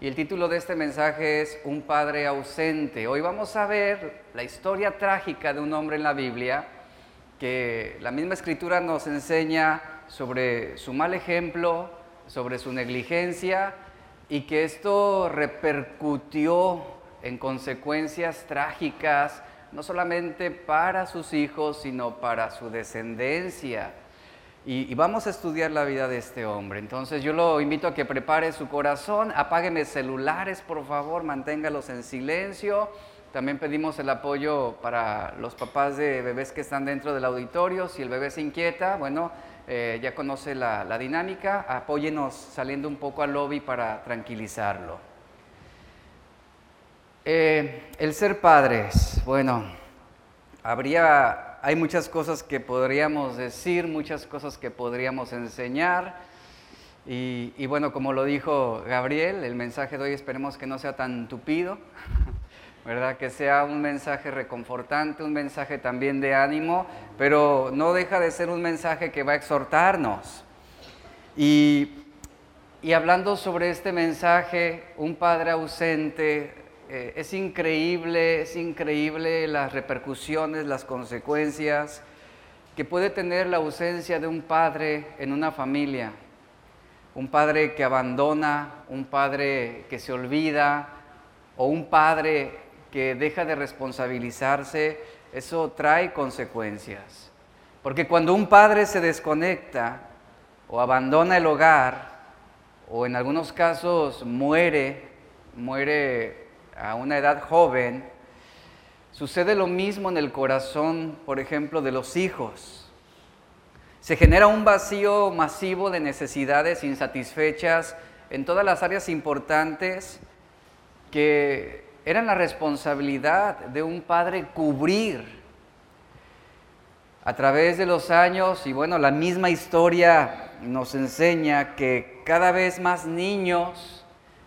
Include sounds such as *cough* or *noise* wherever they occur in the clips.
y el título de este mensaje es Un Padre ausente. Hoy vamos a ver la historia trágica de un hombre en la Biblia que la misma escritura nos enseña sobre su mal ejemplo, sobre su negligencia y que esto repercutió en consecuencias trágicas, no solamente para sus hijos, sino para su descendencia. Y, vamos a estudiar la vida de este hombre. Entonces yo lo invito a que prepare su corazón, apágueme celulares, por favor, manténgalos en silencio. También pedimos el apoyo para los papás de bebés que están dentro del auditorio. Si el bebé se inquieta, bueno, eh, ya conoce la, dinámica, apóyenos saliendo un poco al lobby para tranquilizarlo. Eh, el ser padres, bueno, habría hay muchas cosas que podríamos decir, muchas cosas que podríamos enseñar. Y, bueno, como lo dijo Gabriel, el mensaje de hoy esperemos que no sea tan tupido, *laughs* ¿verdad? Que sea un mensaje reconfortante, un mensaje también de ánimo, pero no deja de ser un mensaje que va a exhortarnos. Y, hablando sobre este mensaje, un padre ausente, eh, es increíble, es increíble las repercusiones, las consecuencias que puede tener la ausencia de un padre en una familia. Un padre que abandona, un padre que se olvida o un padre que deja de responsabilizarse, eso trae consecuencias. Porque cuando un padre se desconecta o abandona el hogar, o en algunos casos muere, muere a una edad joven, sucede lo mismo en el corazón, por ejemplo, de los hijos. Se genera un vacío masivo de necesidades insatisfechas en todas las áreas importantes que eran la responsabilidad de un padre cubrir a través de los años y bueno, la misma historia nos enseña que cada vez más niños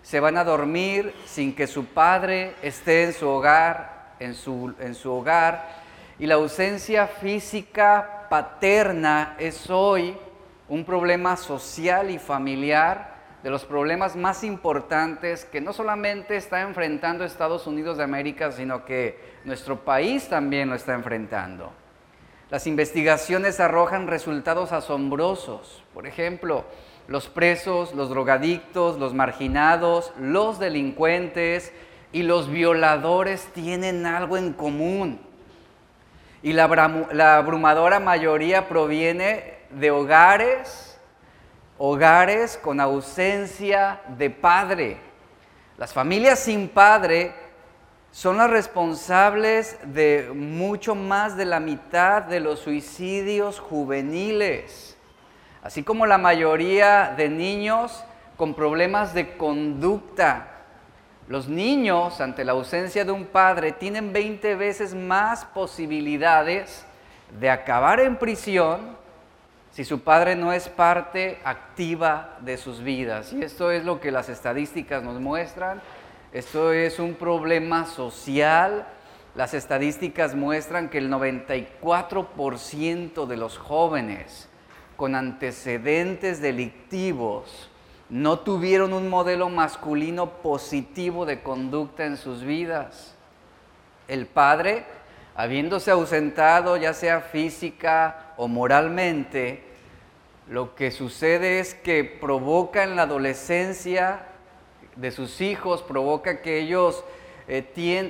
se van a dormir sin que su padre esté en su hogar, en su, en su hogar, y la ausencia física paterna es hoy un problema social y familiar de los problemas más importantes que no solamente está enfrentando Estados Unidos de América, sino que nuestro país también lo está enfrentando. Las investigaciones arrojan resultados asombrosos. Por ejemplo, los presos, los drogadictos, los marginados, los delincuentes y los violadores tienen algo en común. Y la, abrumadora mayoría proviene de hogares, hogares con ausencia de padre. Las familias sin padre son las responsables de mucho más de la mitad de los suicidios juveniles así como la mayoría de niños con problemas de conducta. Los niños, ante la ausencia de un padre, tienen 20 veces más posibilidades de acabar en prisión si su padre no es parte activa de sus vidas. Y esto es lo que las estadísticas nos muestran. Esto es un problema social. Las estadísticas muestran que el 94% de los jóvenes con antecedentes delictivos no tuvieron un modelo masculino positivo de conducta en sus vidas. El padre, habiéndose ausentado ya sea física o moralmente, lo que sucede es que provoca en la adolescencia de sus hijos, provoca que ellos eh,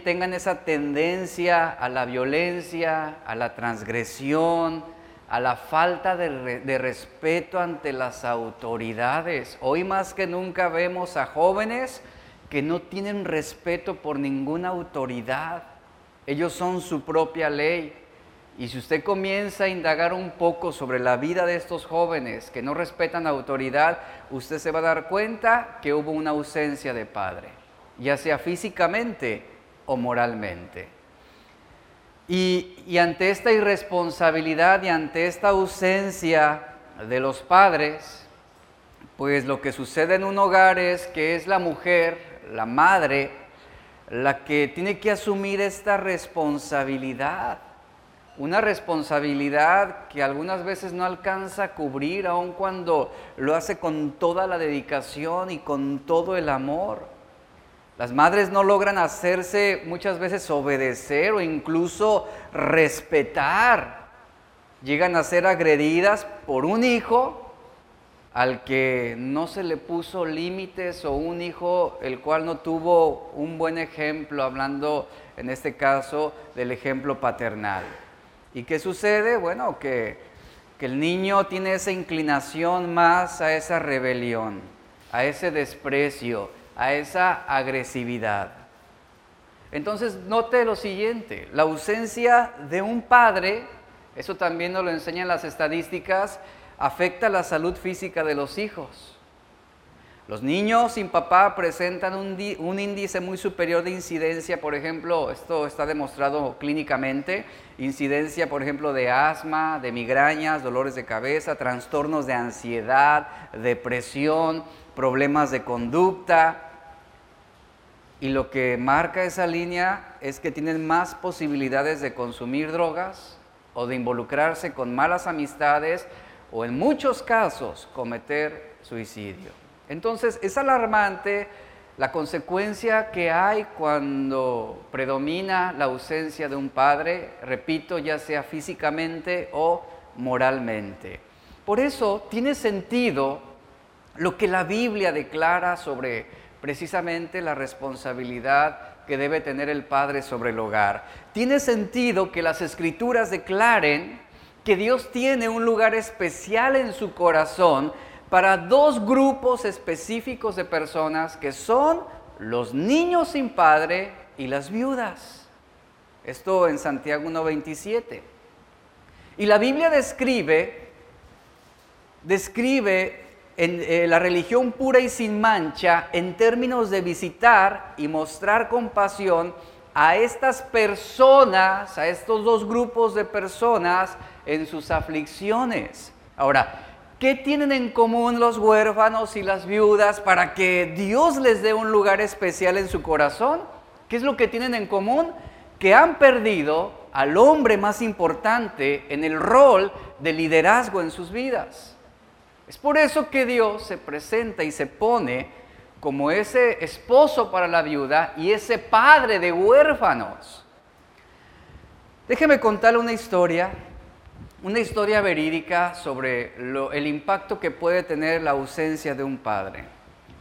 tengan esa tendencia a la violencia, a la transgresión, a la falta de, respeto ante las autoridades. Hoy más que nunca vemos a jóvenes que no tienen respeto por ninguna autoridad. Ellos son su propia ley. Y si usted comienza a indagar un poco sobre la vida de estos jóvenes que no respetan autoridad, usted se va a dar cuenta que hubo una ausencia de padre, ya sea físicamente o moralmente. Y, ante esta irresponsabilidad y ante esta ausencia de los padres, pues lo que sucede en un hogar es que es la mujer, la madre, la que tiene que asumir esta responsabilidad. Una responsabilidad que algunas veces no alcanza a cubrir, aun cuando lo hace con toda la dedicación y con todo el amor. Las madres no logran hacerse muchas veces obedecer o incluso respetar. Llegan a ser agredidas por un hijo al que no se le puso límites o un hijo el cual no tuvo un buen ejemplo, hablando en este caso del ejemplo paternal. ¿Y qué sucede? Bueno, que, el niño tiene esa inclinación más a esa rebelión, a ese desprecio, a esa agresividad. Entonces, note lo siguiente, la ausencia de un padre, eso también nos lo enseñan las estadísticas, afecta la salud física de los hijos. Los niños sin papá presentan un, un, índice muy superior de incidencia, por ejemplo, esto está demostrado clínicamente, incidencia, por ejemplo, de asma, de migrañas, dolores de cabeza, trastornos de ansiedad, depresión, problemas de conducta. Y lo que marca esa línea es que tienen más posibilidades de consumir drogas o de involucrarse con malas amistades o en muchos casos cometer suicidio. Entonces es alarmante la consecuencia que hay cuando predomina la ausencia de un padre, repito, ya sea físicamente o moralmente. Por eso tiene sentido lo que la Biblia declara sobre precisamente la responsabilidad que debe tener el padre sobre el hogar. Tiene sentido que las escrituras declaren que Dios tiene un lugar especial en su corazón para dos grupos específicos de personas que son los niños sin padre y las viudas. Esto en Santiago 1.27. Y la Biblia describe, describe en, eh, la religión pura y sin mancha en términos de visitar y mostrar compasión a estas personas, a estos dos grupos de personas en sus aflicciones. Ahora, ¿qué tienen en común los huérfanos y las viudas para que Dios les dé un lugar especial en su corazón? ¿Qué es lo que tienen en común? Que han perdido al hombre más importante en el rol de liderazgo en sus vidas. Es por eso que Dios se presenta y se pone como ese esposo para la viuda y ese padre de huérfanos. Déjeme contarle una historia una historia verídica sobre el impacto que puede tener la ausencia de un padre.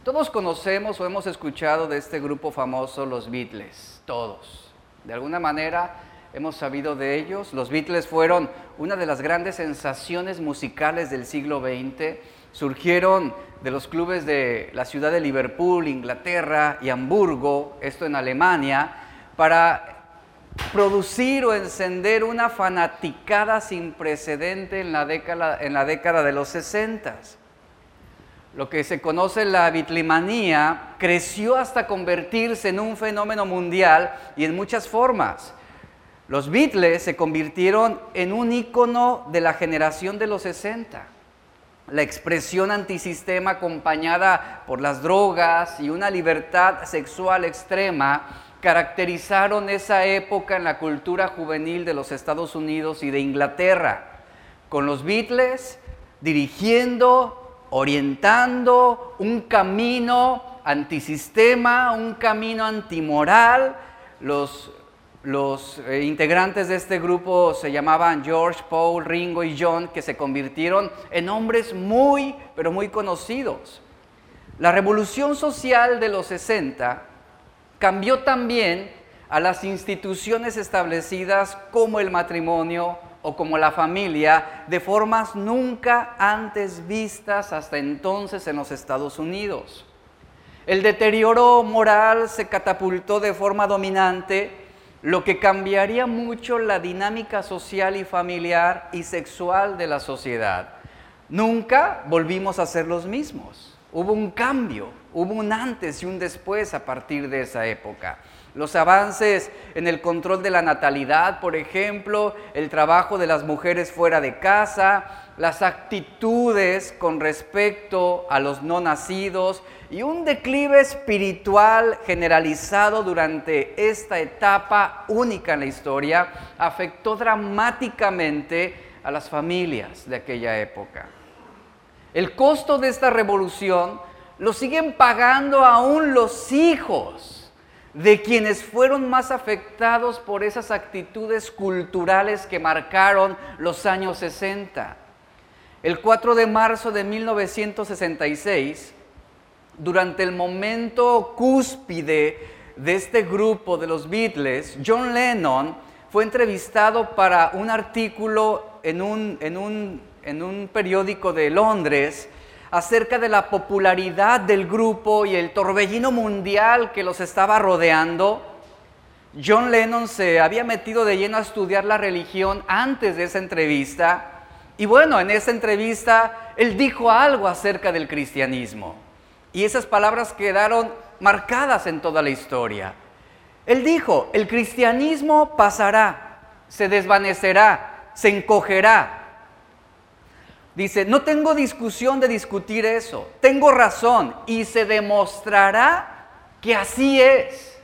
Todos conocemos o hemos escuchado de este grupo famoso, los Beatles, todos. De alguna manera hemos sabido de ellos. Los Beatles fueron una de las grandes sensaciones musicales del siglo XX. Surgieron de los clubes de la ciudad de Liverpool, Inglaterra y Hamburgo, esto en Alemania, para producir o encender una fanaticada sin precedente en la década, en la década de los 60. Lo que se conoce la bitlimanía creció hasta convertirse en un fenómeno mundial y en muchas formas. Los Beatles se convirtieron en un ícono de la generación de los 60. La expresión antisistema acompañada por las drogas y una libertad sexual extrema caracterizaron esa época en la cultura juvenil de los Estados Unidos y de Inglaterra, con los Beatles dirigiendo, orientando un camino antisistema, un camino antimoral. Los, los eh, integrantes de este grupo se llamaban George, Paul, Ringo y John, que se convirtieron en hombres muy, pero muy conocidos. La revolución social de los 60 cambió también a las instituciones establecidas como el matrimonio o como la familia de formas nunca antes vistas hasta entonces en los Estados Unidos. El deterioro moral se catapultó de forma dominante, lo que cambiaría mucho la dinámica social y familiar y sexual de la sociedad. Nunca volvimos a ser los mismos. Hubo un cambio, hubo un antes y un después a partir de esa época. Los avances en el control de la natalidad, por ejemplo, el trabajo de las mujeres fuera de casa, las actitudes con respecto a los no nacidos y un declive espiritual generalizado durante esta etapa única en la historia afectó dramáticamente a las familias de aquella época. El costo de esta revolución lo siguen pagando aún los hijos de quienes fueron más afectados por esas actitudes culturales que marcaron los años 60. El 4 de marzo de 1966, durante el momento cúspide de este grupo de los Beatles, John Lennon fue entrevistado para un artículo en un, periódico de Londres acerca de la popularidad del grupo y el torbellino mundial que los estaba rodeando. John Lennon se había metido de lleno a estudiar la religión antes de esa entrevista y bueno, en esa entrevista él dijo algo acerca del cristianismo y esas palabras quedaron marcadas en toda la historia. Él dijo, el cristianismo pasará, se desvanecerá, se encogerá, Dice, no tengo discusión de discutir eso, tengo razón y se demostrará que así es.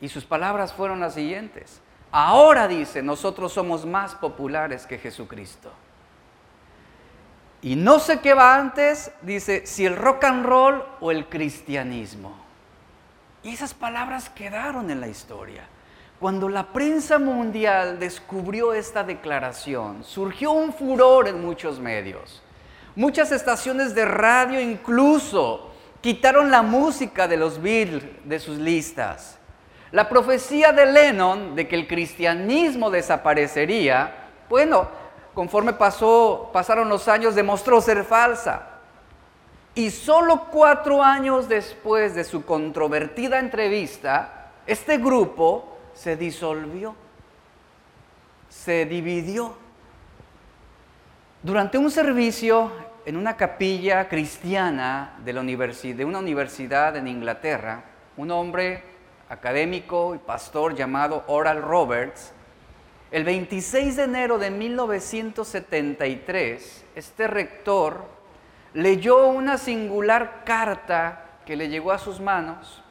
Y sus palabras fueron las siguientes. Ahora dice, nosotros somos más populares que Jesucristo. Y no sé qué va antes, dice, si el rock and roll o el cristianismo. Y esas palabras quedaron en la historia. Cuando la prensa mundial descubrió esta declaración, surgió un furor en muchos medios. Muchas estaciones de radio incluso quitaron la música de los Beatles de sus listas. La profecía de Lennon de que el cristianismo desaparecería, bueno, conforme pasó, pasaron los años, demostró ser falsa. Y solo cuatro años después de su controvertida entrevista, este grupo se disolvió, se dividió. Durante un servicio en una capilla cristiana de, de una universidad en Inglaterra, un hombre académico y pastor llamado Oral Roberts, el 26 de enero de 1973, este rector leyó una singular carta que le llegó a sus manos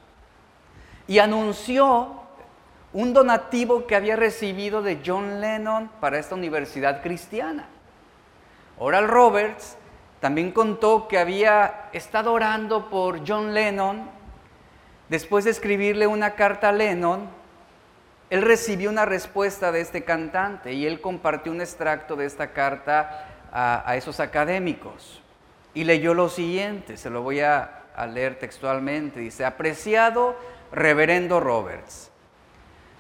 y anunció un donativo que había recibido de John Lennon para esta universidad cristiana. Oral Roberts también contó que había estado orando por John Lennon. Después de escribirle una carta a Lennon, él recibió una respuesta de este cantante y él compartió un extracto de esta carta a, esos académicos. Y leyó lo siguiente, se lo voy a, leer textualmente. Dice, apreciado reverendo Roberts,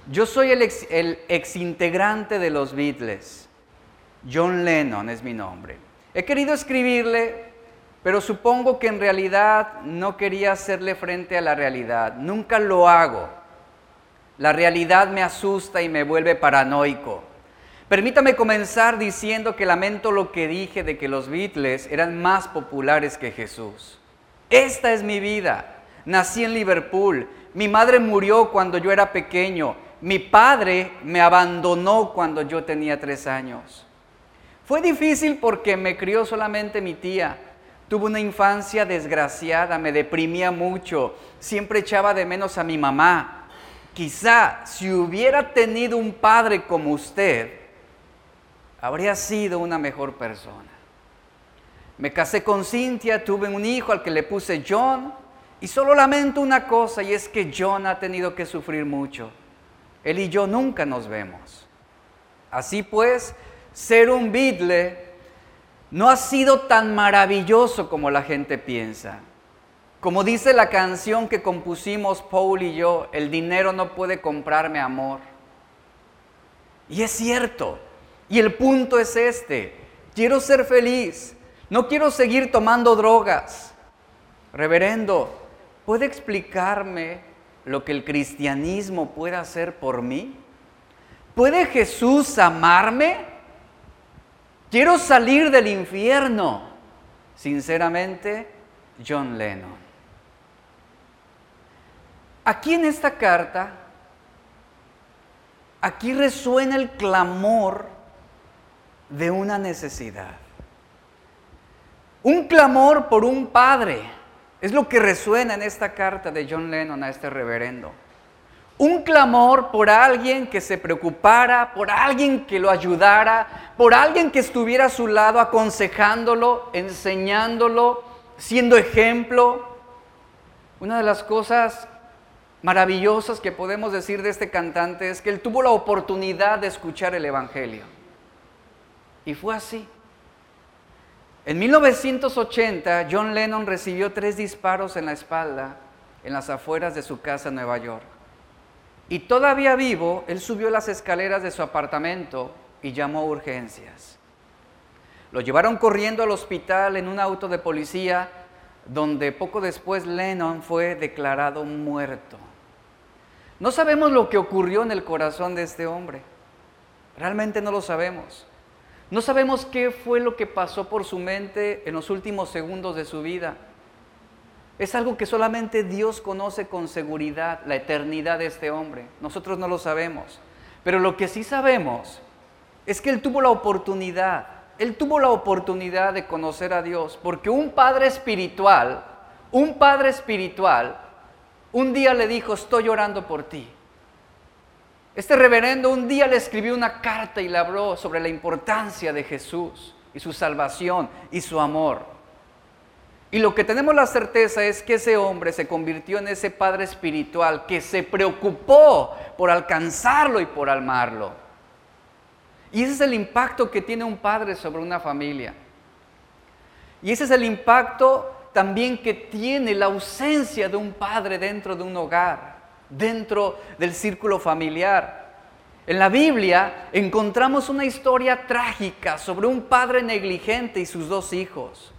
yo soy el ex, integrante de los Beatles. John Lennon es mi nombre. He querido escribirle, pero supongo que en realidad no quería hacerle frente a la realidad. Nunca lo hago. La realidad me asusta y me vuelve paranoico. Permítame comenzar diciendo que lamento lo que dije de que los Beatles eran más populares que Jesús. Esta es mi vida. Nací en Liverpool. Mi madre murió cuando yo era pequeño mi padre me abandonó cuando yo tenía tres años. Fue difícil porque me crió solamente mi tía. Tuve una infancia desgraciada, me deprimía mucho, siempre echaba de menos a mi mamá. Quizá si hubiera tenido un padre como usted, habría sido una mejor persona. Me casé con Cintia, tuve un hijo al que le puse John, y solo lamento una cosa, y es que John ha tenido que sufrir mucho. Él y yo nunca nos vemos. Así pues, ser un Beatle no ha sido tan maravilloso como la gente piensa. Como dice la canción que compusimos Paul y yo, el dinero no puede comprarme amor. Y es cierto. Y el punto es este. Quiero ser feliz. No quiero seguir tomando drogas. Reverendo, ¿puede explicarme lo que el cristianismo puede hacer por mí? ¿Puede Jesús amarme? Quiero salir del infierno. Sinceramente, John Lennon. Aquí en esta carta, aquí resuena el clamor de una necesidad. Un clamor por un padre es lo que resuena en esta carta de John Lennon a este reverendo. Un clamor por alguien que se preocupara, por alguien que lo ayudara, por alguien que estuviera a su lado aconsejándolo, enseñándolo, siendo ejemplo. Una de las cosas maravillosas que podemos decir de este cantante es que él tuvo la oportunidad de escuchar el Evangelio. Y fue así. En 1980, John Lennon recibió tres disparos en la espalda en las afueras de su casa en Nueva York. Y todavía vivo, él subió las escaleras de su apartamento y llamó a urgencias. Lo llevaron corriendo al hospital en un auto de policía donde poco después Lennon fue declarado muerto. No sabemos lo que ocurrió en el corazón de este hombre. Realmente no lo sabemos. No sabemos qué fue lo que pasó por su mente en los últimos segundos de su vida. Es algo que solamente Dios conoce con seguridad, la eternidad de este hombre. Nosotros no lo sabemos. Pero lo que sí sabemos es que él tuvo la oportunidad, él tuvo la oportunidad de conocer a Dios, porque un padre espiritual, un padre espiritual, un día le dijo, estoy orando por ti. Este reverendo un día le escribió una carta y le habló sobre la importancia de Jesús y su salvación y su amor. Y lo que tenemos la certeza es que ese hombre se convirtió en ese padre espiritual que se preocupó por alcanzarlo y por amarlo. Y ese es el impacto que tiene un padre sobre una familia. Y ese es el impacto también que tiene la ausencia de un padre dentro de un hogar, dentro del círculo familiar. En la Biblia encontramos una historia trágica sobre un padre negligente y sus dos hijos.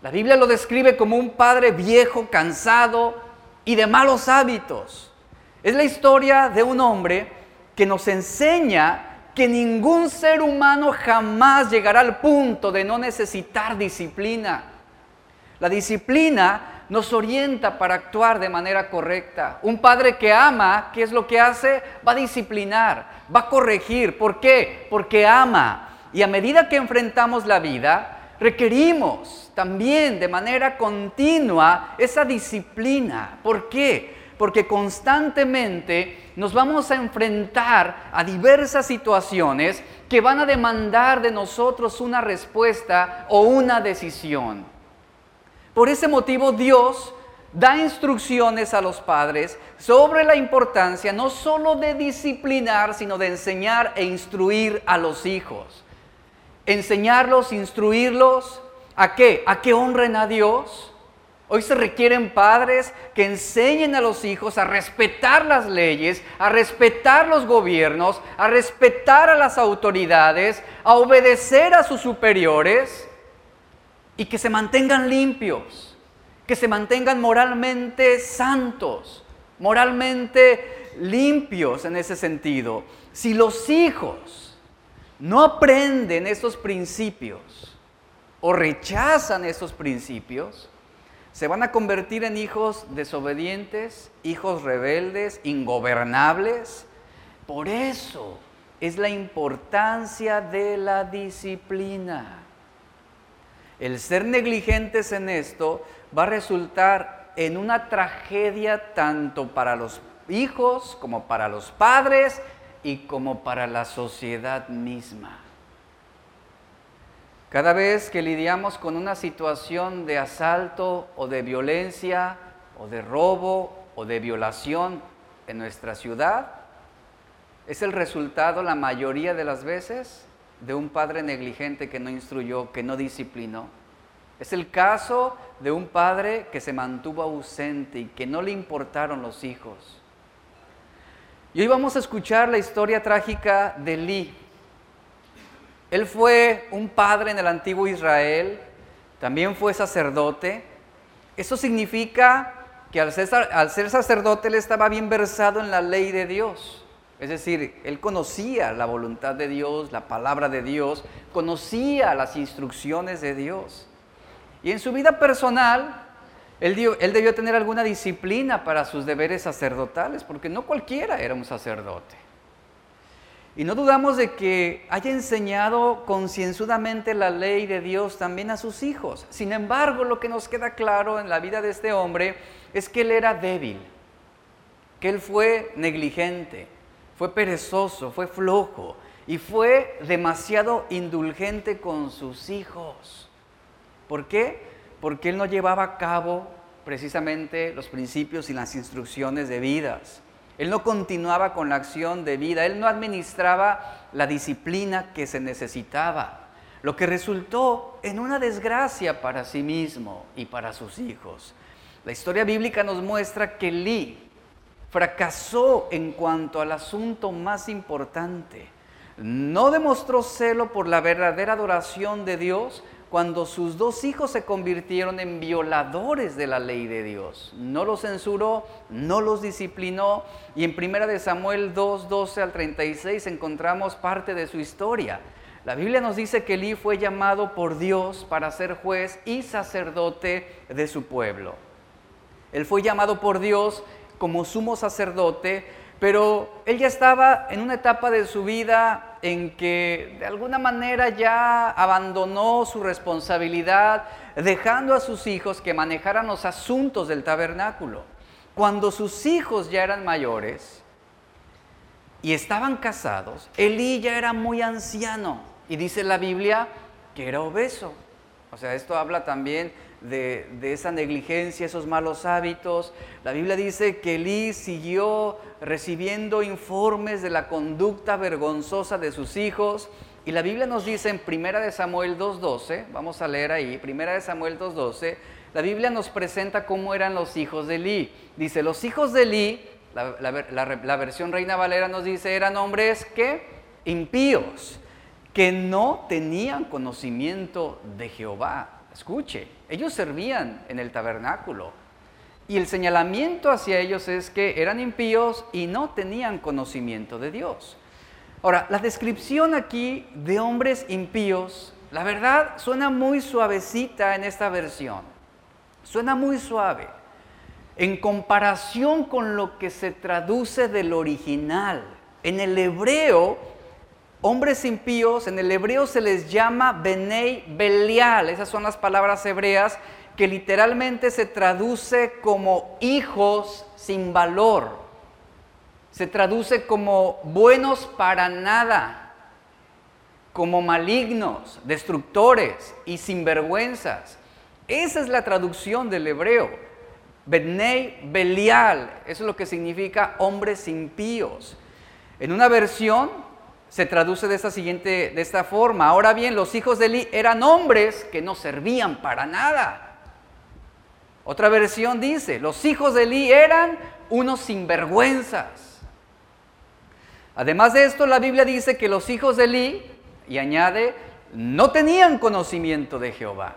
La Biblia lo describe como un padre viejo, cansado y de malos hábitos. Es la historia de un hombre que nos enseña que ningún ser humano jamás llegará al punto de no necesitar disciplina. La disciplina nos orienta para actuar de manera correcta. Un padre que ama, ¿qué es lo que hace? Va a disciplinar, va a corregir. ¿Por qué? Porque ama. Y a medida que enfrentamos la vida, requerimos también de manera continua esa disciplina. ¿Por qué? Porque constantemente nos vamos a enfrentar a diversas situaciones que van a demandar de nosotros una respuesta o una decisión. Por ese motivo Dios da instrucciones a los padres sobre la importancia no solo de disciplinar, sino de enseñar e instruir a los hijos enseñarlos, instruirlos, ¿a qué? A que honren a Dios. Hoy se requieren padres que enseñen a los hijos a respetar las leyes, a respetar los gobiernos, a respetar a las autoridades, a obedecer a sus superiores y que se mantengan limpios, que se mantengan moralmente santos, moralmente limpios en ese sentido. Si los hijos no aprenden esos principios o rechazan esos principios, se van a convertir en hijos desobedientes, hijos rebeldes, ingobernables. Por eso es la importancia de la disciplina. El ser negligentes en esto va a resultar en una tragedia tanto para los hijos como para los padres y como para la sociedad misma. Cada vez que lidiamos con una situación de asalto o de violencia o de robo o de violación en nuestra ciudad, es el resultado la mayoría de las veces de un padre negligente que no instruyó, que no disciplinó. Es el caso de un padre que se mantuvo ausente y que no le importaron los hijos. Y hoy vamos a escuchar la historia trágica de Lee. Él fue un padre en el antiguo Israel, también fue sacerdote. Eso significa que al ser, al ser sacerdote él estaba bien versado en la ley de Dios. Es decir, él conocía la voluntad de Dios, la palabra de Dios, conocía las instrucciones de Dios. Y en su vida personal, él, debió tener alguna disciplina para sus deberes sacerdotales, porque no cualquiera era un sacerdote. Y no dudamos de que haya enseñado concienzudamente la ley de Dios también a sus hijos. Sin embargo, lo que nos queda claro en la vida de este hombre es que él era débil, que él fue negligente, fue perezoso, fue flojo y fue demasiado indulgente con sus hijos. ¿Por qué? porque él no llevaba a cabo precisamente los principios y las instrucciones de vidas. Él no continuaba con la acción de vida, él no administraba la disciplina que se necesitaba, lo que resultó en una desgracia para sí mismo y para sus hijos. La historia bíblica nos muestra que Lee fracasó en cuanto al asunto más importante. No demostró celo por la verdadera adoración de Dios, cuando sus dos hijos se convirtieron en violadores de la ley de Dios. No los censuró, no los disciplinó y en 1 de Samuel 2, 12 al 36 encontramos parte de su historia. La Biblia nos dice que Elí fue llamado por Dios para ser juez y sacerdote de su pueblo. Él fue llamado por Dios como sumo sacerdote pero él ya estaba en una etapa de su vida en que de alguna manera ya abandonó su responsabilidad, dejando a sus hijos que manejaran los asuntos del tabernáculo. Cuando sus hijos ya eran mayores y estaban casados, Elí ya era muy anciano y dice la Biblia que era obeso. O sea, esto habla también de, esa negligencia, esos malos hábitos. La Biblia dice que Elí siguió recibiendo informes de la conducta vergonzosa de sus hijos. Y la Biblia nos dice en 1 de Samuel 2.12, vamos a leer ahí, 1 de Samuel 2.12, la Biblia nos presenta cómo eran los hijos de Elí. Dice, los hijos de Elí, la, versión Reina Valera nos dice, eran hombres que impíos, que no tenían conocimiento de Jehová. Escuche, ellos servían en el tabernáculo. Y el señalamiento hacia ellos es que eran impíos y no tenían conocimiento de Dios. Ahora, la descripción aquí de hombres impíos, la verdad suena muy suavecita en esta versión. Suena muy suave. En comparación con lo que se traduce del original. En el hebreo, Hombres impíos, en el hebreo se les llama Benei Belial, esas son las palabras hebreas que literalmente se traduce como hijos sin valor. Se traduce como buenos para nada, como malignos, destructores y sinvergüenzas. Esa es la traducción del hebreo. Benei Belial, eso es lo que significa hombres impíos. En una versión se traduce de esta siguiente, de esta forma. Ahora bien, los hijos de Eli eran hombres que no servían para nada. Otra versión dice, los hijos de Eli eran unos sinvergüenzas. Además de esto, la Biblia dice que los hijos de Eli, y añade, no tenían conocimiento de Jehová.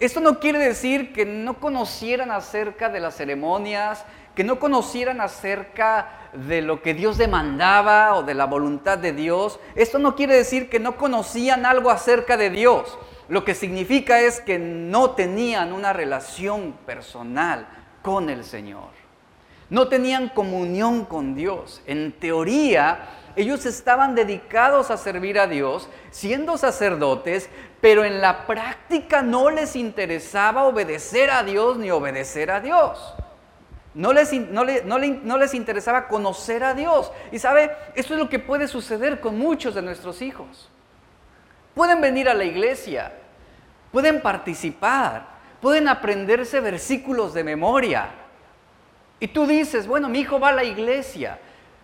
Esto no quiere decir que no conocieran acerca de las ceremonias, que no conocieran acerca de lo que Dios demandaba o de la voluntad de Dios. Esto no quiere decir que no conocían algo acerca de Dios. Lo que significa es que no tenían una relación personal con el Señor. No tenían comunión con Dios. En teoría, ellos estaban dedicados a servir a Dios, siendo sacerdotes, pero en la práctica no les interesaba obedecer a Dios ni obedecer a Dios. No les, no, les, interesaba conocer a Dios. Y sabe, esto es lo que puede suceder con muchos de nuestros hijos. Pueden venir a la iglesia, pueden participar, pueden aprenderse versículos de memoria. Y tú dices, bueno, mi hijo va a la iglesia.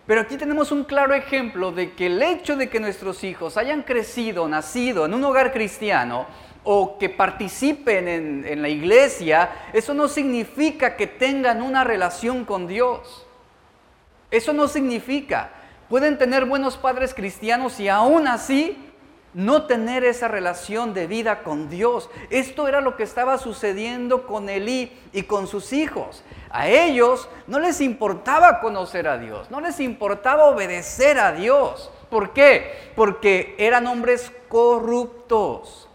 Pero aquí tenemos un claro ejemplo de que el hecho de que nuestros hijos hayan crecido, nacido en un hogar cristiano, o que participen en, la iglesia, eso no significa que tengan una relación con Dios. Eso no significa. Pueden tener buenos padres cristianos y aún así no tener esa relación de vida con Dios. Esto era lo que estaba sucediendo con Elí y con sus hijos. A ellos no les importaba conocer a Dios, no les importaba obedecer a Dios. ¿Por qué? Porque eran hombres corruptos.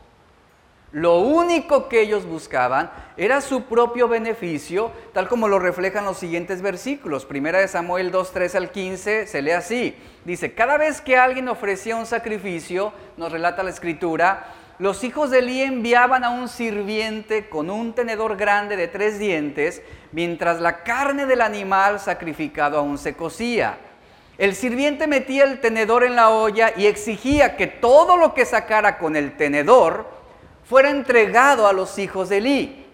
Lo único que ellos buscaban era su propio beneficio, tal como lo reflejan los siguientes versículos. Primera de Samuel 2, 3 al 15 se lee así. Dice, cada vez que alguien ofrecía un sacrificio, nos relata la escritura, los hijos de Elí enviaban a un sirviente con un tenedor grande de tres dientes, mientras la carne del animal sacrificado aún se cocía. El sirviente metía el tenedor en la olla y exigía que todo lo que sacara con el tenedor, fuera entregado a los hijos de Elí.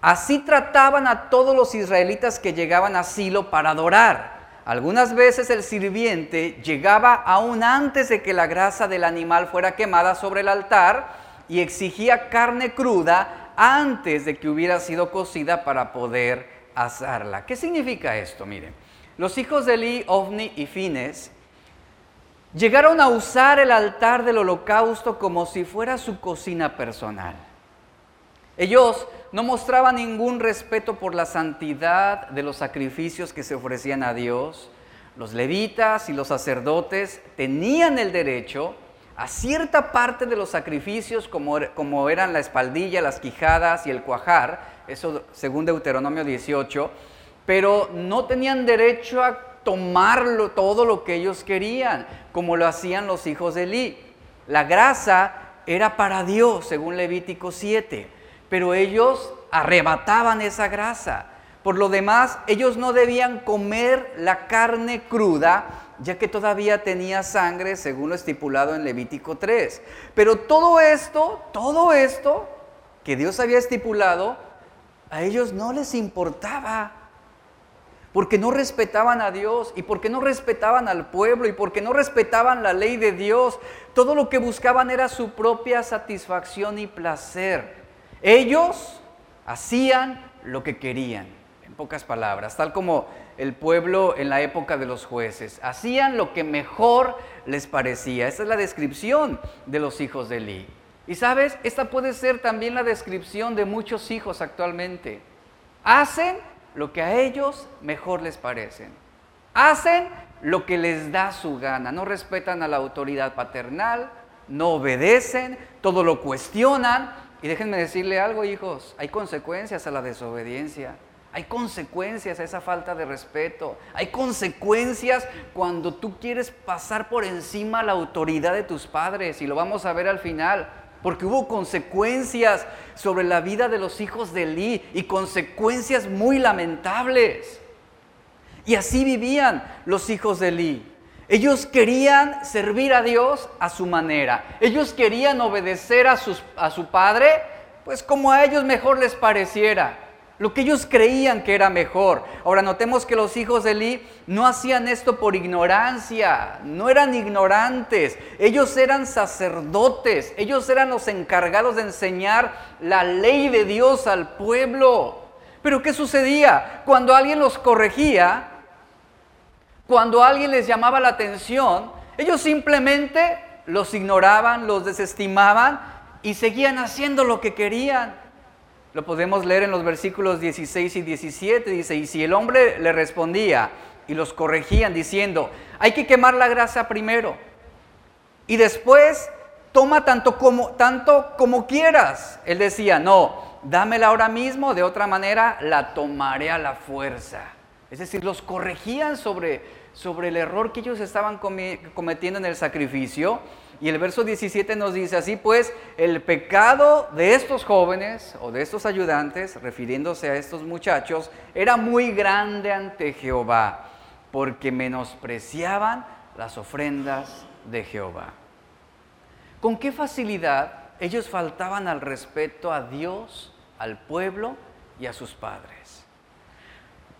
Así trataban a todos los israelitas que llegaban a Silo para adorar. Algunas veces el sirviente llegaba aún antes de que la grasa del animal fuera quemada sobre el altar y exigía carne cruda antes de que hubiera sido cocida para poder asarla. ¿Qué significa esto? Miren, los hijos de Eli, Ovni y Fines llegaron a usar el altar del holocausto como si fuera su cocina personal. Ellos no mostraban ningún respeto por la santidad de los sacrificios que se ofrecían a Dios. Los levitas y los sacerdotes tenían el derecho a cierta parte de los sacrificios como, como eran la espaldilla, las quijadas y el cuajar, eso según Deuteronomio 18, pero no tenían derecho a tomarlo todo lo que ellos querían, como lo hacían los hijos de Eli. La grasa era para Dios, según Levítico 7, pero ellos arrebataban esa grasa. Por lo demás, ellos no debían comer la carne cruda, ya que todavía tenía sangre, según lo estipulado en Levítico 3. Pero todo esto, todo esto que Dios había estipulado, a ellos no les importaba porque no respetaban a Dios y porque no respetaban al pueblo y porque no respetaban la ley de Dios. Todo lo que buscaban era su propia satisfacción y placer. Ellos hacían lo que querían, en pocas palabras, tal como el pueblo en la época de los jueces. Hacían lo que mejor les parecía. Esa es la descripción de los hijos de Eli. Y sabes, esta puede ser también la descripción de muchos hijos actualmente. Hacen lo que a ellos mejor les parecen. Hacen lo que les da su gana, no respetan a la autoridad paternal, no obedecen, todo lo cuestionan. Y déjenme decirle algo, hijos, hay consecuencias a la desobediencia. Hay consecuencias a esa falta de respeto. Hay consecuencias cuando tú quieres pasar por encima la autoridad de tus padres. Y lo vamos a ver al final porque hubo consecuencias sobre la vida de los hijos de Eli y consecuencias muy lamentables. Y así vivían los hijos de Eli. Ellos querían servir a Dios a su manera. Ellos querían obedecer a, a su padre, pues como a ellos mejor les pareciera lo que ellos creían que era mejor. Ahora notemos que los hijos de Eli no hacían esto por ignorancia, no eran ignorantes, ellos eran sacerdotes, ellos eran los encargados de enseñar la ley de Dios al pueblo. Pero ¿qué sucedía? Cuando alguien los corregía, cuando alguien les llamaba la atención, ellos simplemente los ignoraban, los desestimaban y seguían haciendo lo que querían. Lo podemos leer en los versículos 16 y 17. Dice, y si el hombre le respondía y los corregían diciendo, hay que quemar la grasa primero. Y después toma tanto como, tanto como quieras. Él decía, no, dámela ahora mismo, de otra manera la tomaré a la fuerza. Es decir, los corregían sobre, sobre el error que ellos estaban cometiendo en el sacrificio y el verso 17 nos dice así, pues el pecado de estos jóvenes o de estos ayudantes, refiriéndose a estos muchachos, era muy grande ante Jehová, porque menospreciaban las ofrendas de Jehová. ¿Con qué facilidad ellos faltaban al respeto a Dios, al pueblo y a sus padres?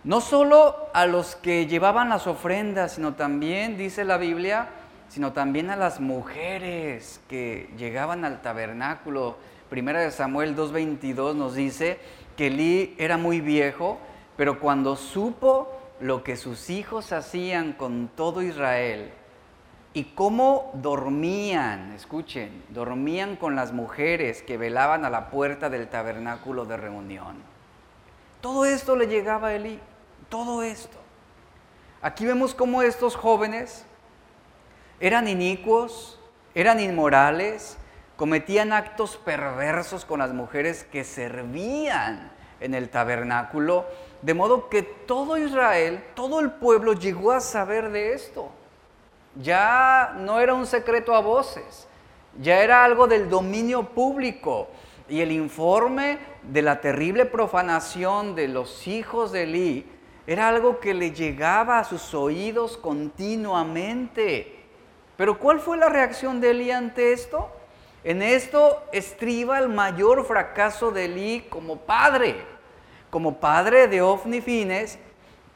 No solo a los que llevaban las ofrendas, sino también, dice la Biblia, sino también a las mujeres que llegaban al tabernáculo. Primera de Samuel 2.22 nos dice que Elí era muy viejo, pero cuando supo lo que sus hijos hacían con todo Israel y cómo dormían, escuchen, dormían con las mujeres que velaban a la puerta del tabernáculo de reunión. Todo esto le llegaba a Elí, todo esto. Aquí vemos cómo estos jóvenes eran inicuos, eran inmorales, cometían actos perversos con las mujeres que servían en el tabernáculo, de modo que todo Israel, todo el pueblo llegó a saber de esto. Ya no era un secreto a voces, ya era algo del dominio público. Y el informe de la terrible profanación de los hijos de Eli era algo que le llegaba a sus oídos continuamente. Pero ¿cuál fue la reacción de Elí ante esto? En esto estriba el mayor fracaso de Elí como padre. como padre de Ofni Fines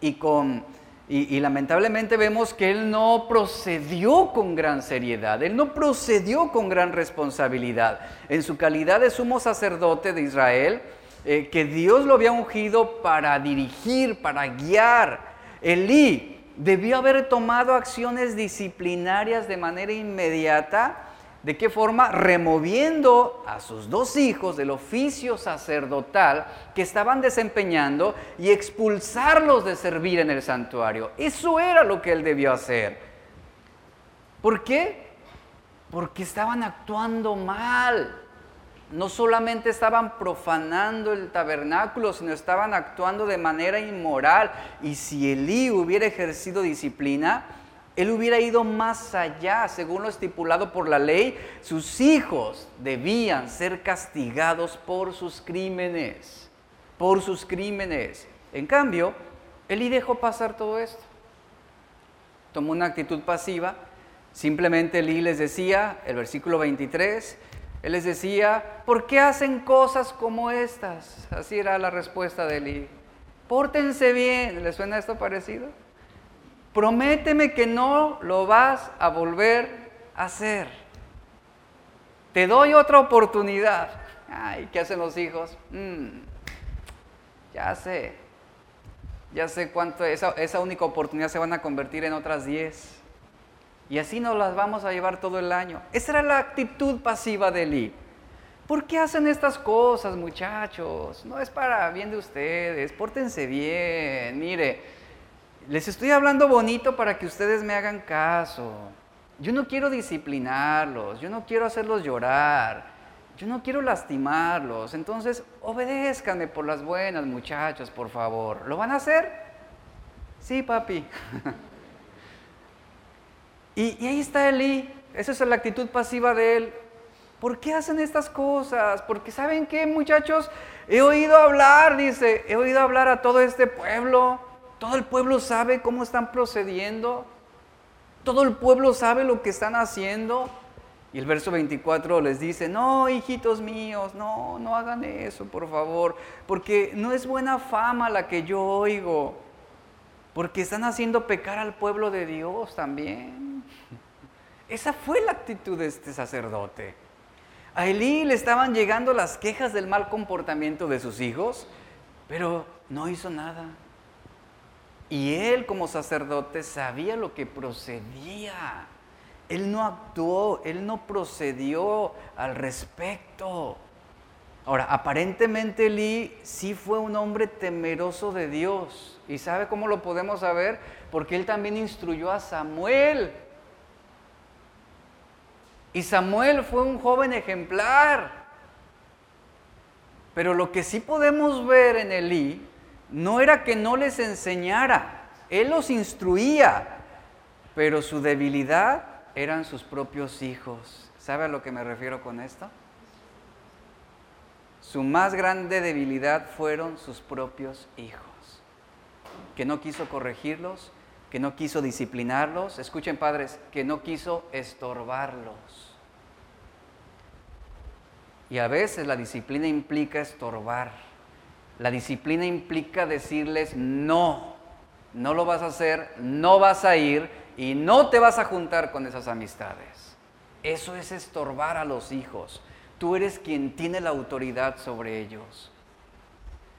y con y, lamentablemente vemos que él no procedió con gran seriedad, él no procedió con gran responsabilidad. En su calidad de sumo sacerdote de Israel, eh, que Dios lo había ungido para dirigir, para guiar, Elí debió haber tomado acciones disciplinarias de manera inmediata ¿De qué forma? Removiendo a sus dos hijos del oficio sacerdotal que estaban desempeñando y expulsarlos de servir en el santuario. Eso era lo que él debió hacer. ¿Por qué? Porque estaban actuando mal. No solamente estaban profanando el tabernáculo, sino estaban actuando de manera inmoral. Y si Elí hubiera ejercido disciplina, él hubiera ido más allá, según lo estipulado por la ley, sus hijos debían ser castigados por sus crímenes, por sus crímenes. En cambio, Eli dejó pasar todo esto. Tomó una actitud pasiva, simplemente Eli les decía, el versículo 23, él les decía, ¿por qué hacen cosas como estas? Así era la respuesta de Eli. Pórtense bien, ¿les suena esto parecido? prométeme que no lo vas a volver a hacer. Te doy otra oportunidad. Ay, ¿qué hacen los hijos? Mm, ya sé, ya sé cuánto, esa única oportunidad se van a convertir en otras diez. Y así nos las vamos a llevar todo el año. Esa era la actitud pasiva de Eli. ¿Por qué hacen estas cosas, muchachos? No es para bien de ustedes, pórtense bien. Mire, les estoy hablando bonito para que ustedes me hagan caso. Yo no quiero disciplinarlos, yo no quiero hacerlos llorar, yo no quiero lastimarlos. Entonces, obedézcanme por las buenas, muchachos, por favor. ¿Lo van a hacer? Sí, papi. *laughs* y, ahí está Eli. Esa es la actitud pasiva de él. ¿Por qué hacen estas cosas? Porque saben qué, muchachos, he oído hablar, dice, he oído hablar a todo este pueblo todo el pueblo sabe cómo están procediendo. Todo el pueblo sabe lo que están haciendo. Y el verso 24 les dice, no, hijitos míos, no, no hagan eso, por favor, porque no es buena fama la que yo oigo, porque están haciendo pecar al pueblo de Dios también. Esa fue la actitud de este sacerdote. A Elí le estaban llegando las quejas del mal comportamiento de sus hijos, pero no hizo nada. Y él como sacerdote sabía lo que procedía. Él no actuó, él no procedió al respecto. Ahora, aparentemente Lee sí fue un hombre temeroso de Dios. ¿Y sabe cómo lo podemos saber? Porque él también instruyó a Samuel. Y Samuel fue un joven ejemplar. Pero lo que sí podemos ver en Elí no era que no les enseñara, Él los instruía, pero su debilidad eran sus propios hijos. ¿Sabe a lo que me refiero con esto? Su más grande debilidad fueron sus propios hijos, que no quiso corregirlos, que no quiso disciplinarlos, escuchen padres, que no quiso estorbarlos. Y a veces la disciplina implica estorbar. La disciplina implica decirles no, no lo vas a hacer, no vas a ir y no te vas a juntar con esas amistades. Eso es estorbar a los hijos. Tú eres quien tiene la autoridad sobre ellos.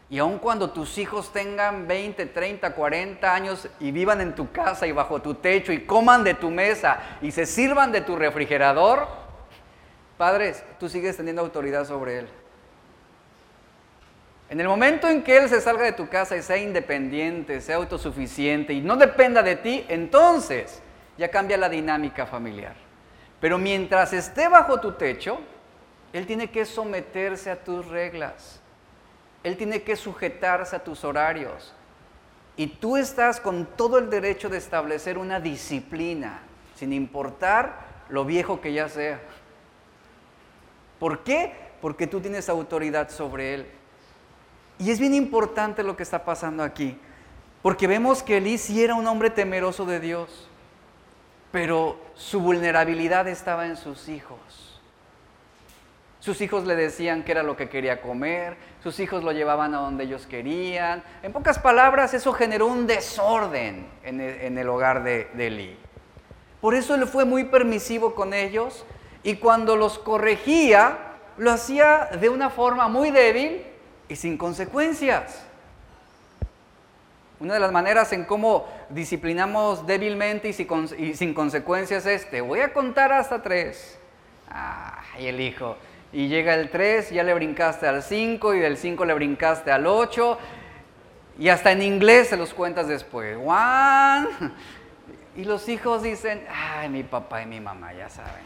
Y aun cuando tus hijos tengan 20, 30, 40 años y vivan en tu casa y bajo tu techo y coman de tu mesa y se sirvan de tu refrigerador, padres, tú sigues teniendo autoridad sobre él. En el momento en que Él se salga de tu casa y sea independiente, sea autosuficiente y no dependa de ti, entonces ya cambia la dinámica familiar. Pero mientras esté bajo tu techo, Él tiene que someterse a tus reglas. Él tiene que sujetarse a tus horarios. Y tú estás con todo el derecho de establecer una disciplina, sin importar lo viejo que ya sea. ¿Por qué? Porque tú tienes autoridad sobre Él. Y es bien importante lo que está pasando aquí, porque vemos que Elí sí era un hombre temeroso de Dios, pero su vulnerabilidad estaba en sus hijos. Sus hijos le decían qué era lo que quería comer, sus hijos lo llevaban a donde ellos querían. En pocas palabras, eso generó un desorden en el, hogar de, de. Por eso él fue muy permisivo con ellos y cuando los corregía, lo hacía de una forma muy débil y sin consecuencias. Una de las maneras en cómo disciplinamos débilmente y sin, consecuencias es, te voy a contar hasta tres. Ay, el hijo. Y llega el tres, ya le brincaste al cinco, y del cinco le brincaste al ocho, y hasta en inglés se los cuentas después. One. Y los hijos dicen, ay, mi papá y mi mamá, ya saben.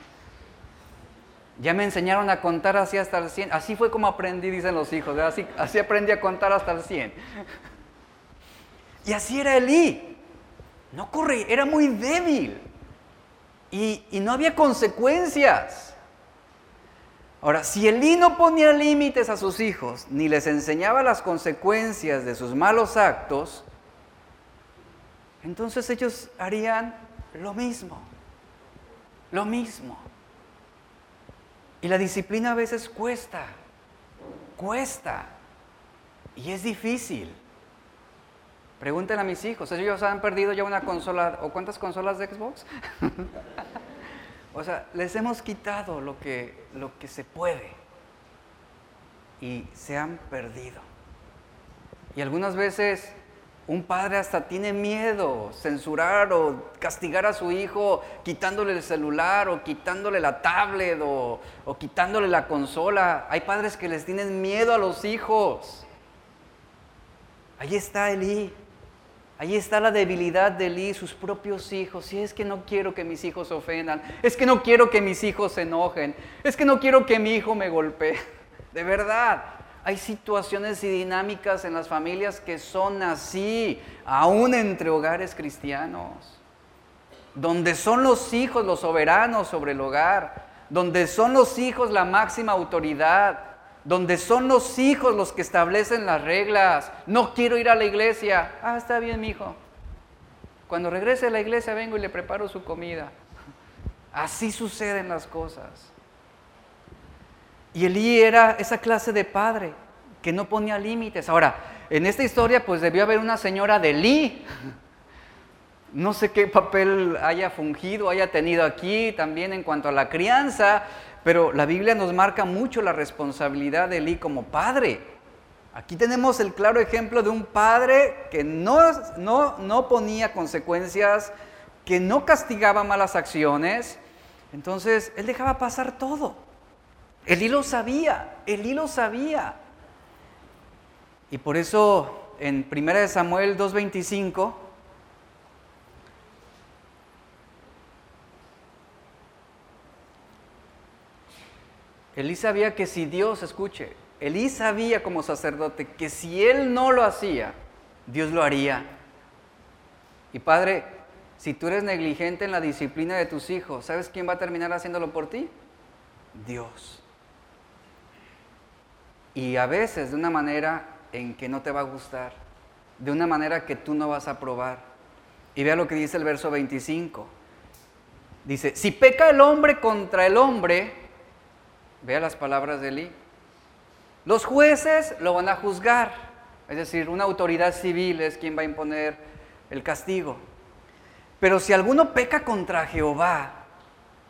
Ya me enseñaron a contar así hasta el 100. Así fue como aprendí, dicen los hijos. Así, aprendí a contar hasta el 100. Y así era Elí. No corría, era muy débil. Y no había consecuencias. Ahora, si Elí no ponía límites a sus hijos, ni les enseñaba las consecuencias de sus malos actos, entonces ellos harían lo mismo. Lo mismo. Y la disciplina a veces cuesta, cuesta. Y es difícil. Pregúntenle a mis hijos, ellos han perdido ya una consola, ¿o cuántas consolas de Xbox? *laughs* o sea, les hemos quitado lo que, lo que se puede y se han perdido. Y algunas veces un padre hasta tiene miedo censurar o castigar a su hijo quitándole el celular o quitándole la tablet o, o quitándole la consola. Hay padres que les tienen miedo a los hijos. Ahí está Elí. Ahí está la debilidad de Eli, sus propios hijos. Si es que no quiero que mis hijos se ofendan, es que no quiero que mis hijos se enojen, es que no quiero que mi hijo me golpee. *laughs* De verdad, hay situaciones y dinámicas en las familias que son así, aún entre hogares cristianos, donde son los hijos los soberanos sobre el hogar, donde son los hijos la máxima autoridad, donde son los hijos los que establecen las reglas. No quiero ir a la iglesia. Ah, está bien, mi hijo. Cuando regrese a la iglesia vengo y le preparo su comida. Así suceden las cosas. Y Elí era esa clase de padre que no ponía límites. Ahora, en esta historia pues debió haber una señora de Elí. No sé qué papel haya fungido, haya tenido aquí también en cuanto a la crianza, pero la Biblia nos marca mucho la responsabilidad de Elí como padre. Aquí tenemos el claro ejemplo de un padre que no, no, no ponía consecuencias, que no castigaba malas acciones. Entonces, él dejaba pasar todo. Elí lo sabía, Elí lo sabía. Y por eso en 1 Samuel 2.25 Elí sabía que si Dios, escuche, Elí sabía como sacerdote que si él no lo hacía, Dios lo haría. Y padre, si tú eres negligente en la disciplina de tus hijos, ¿sabes quién va a terminar haciéndolo por ti? Dios. Y a veces de una manera en que no te va a gustar, de una manera que tú no vas a probar. Y vea lo que dice el verso 25. Dice, si peca el hombre contra el hombre, Vea las palabras de Eli. Los jueces lo van a juzgar, es decir, una autoridad civil es quien va a imponer el castigo. Pero si alguno peca contra Jehová,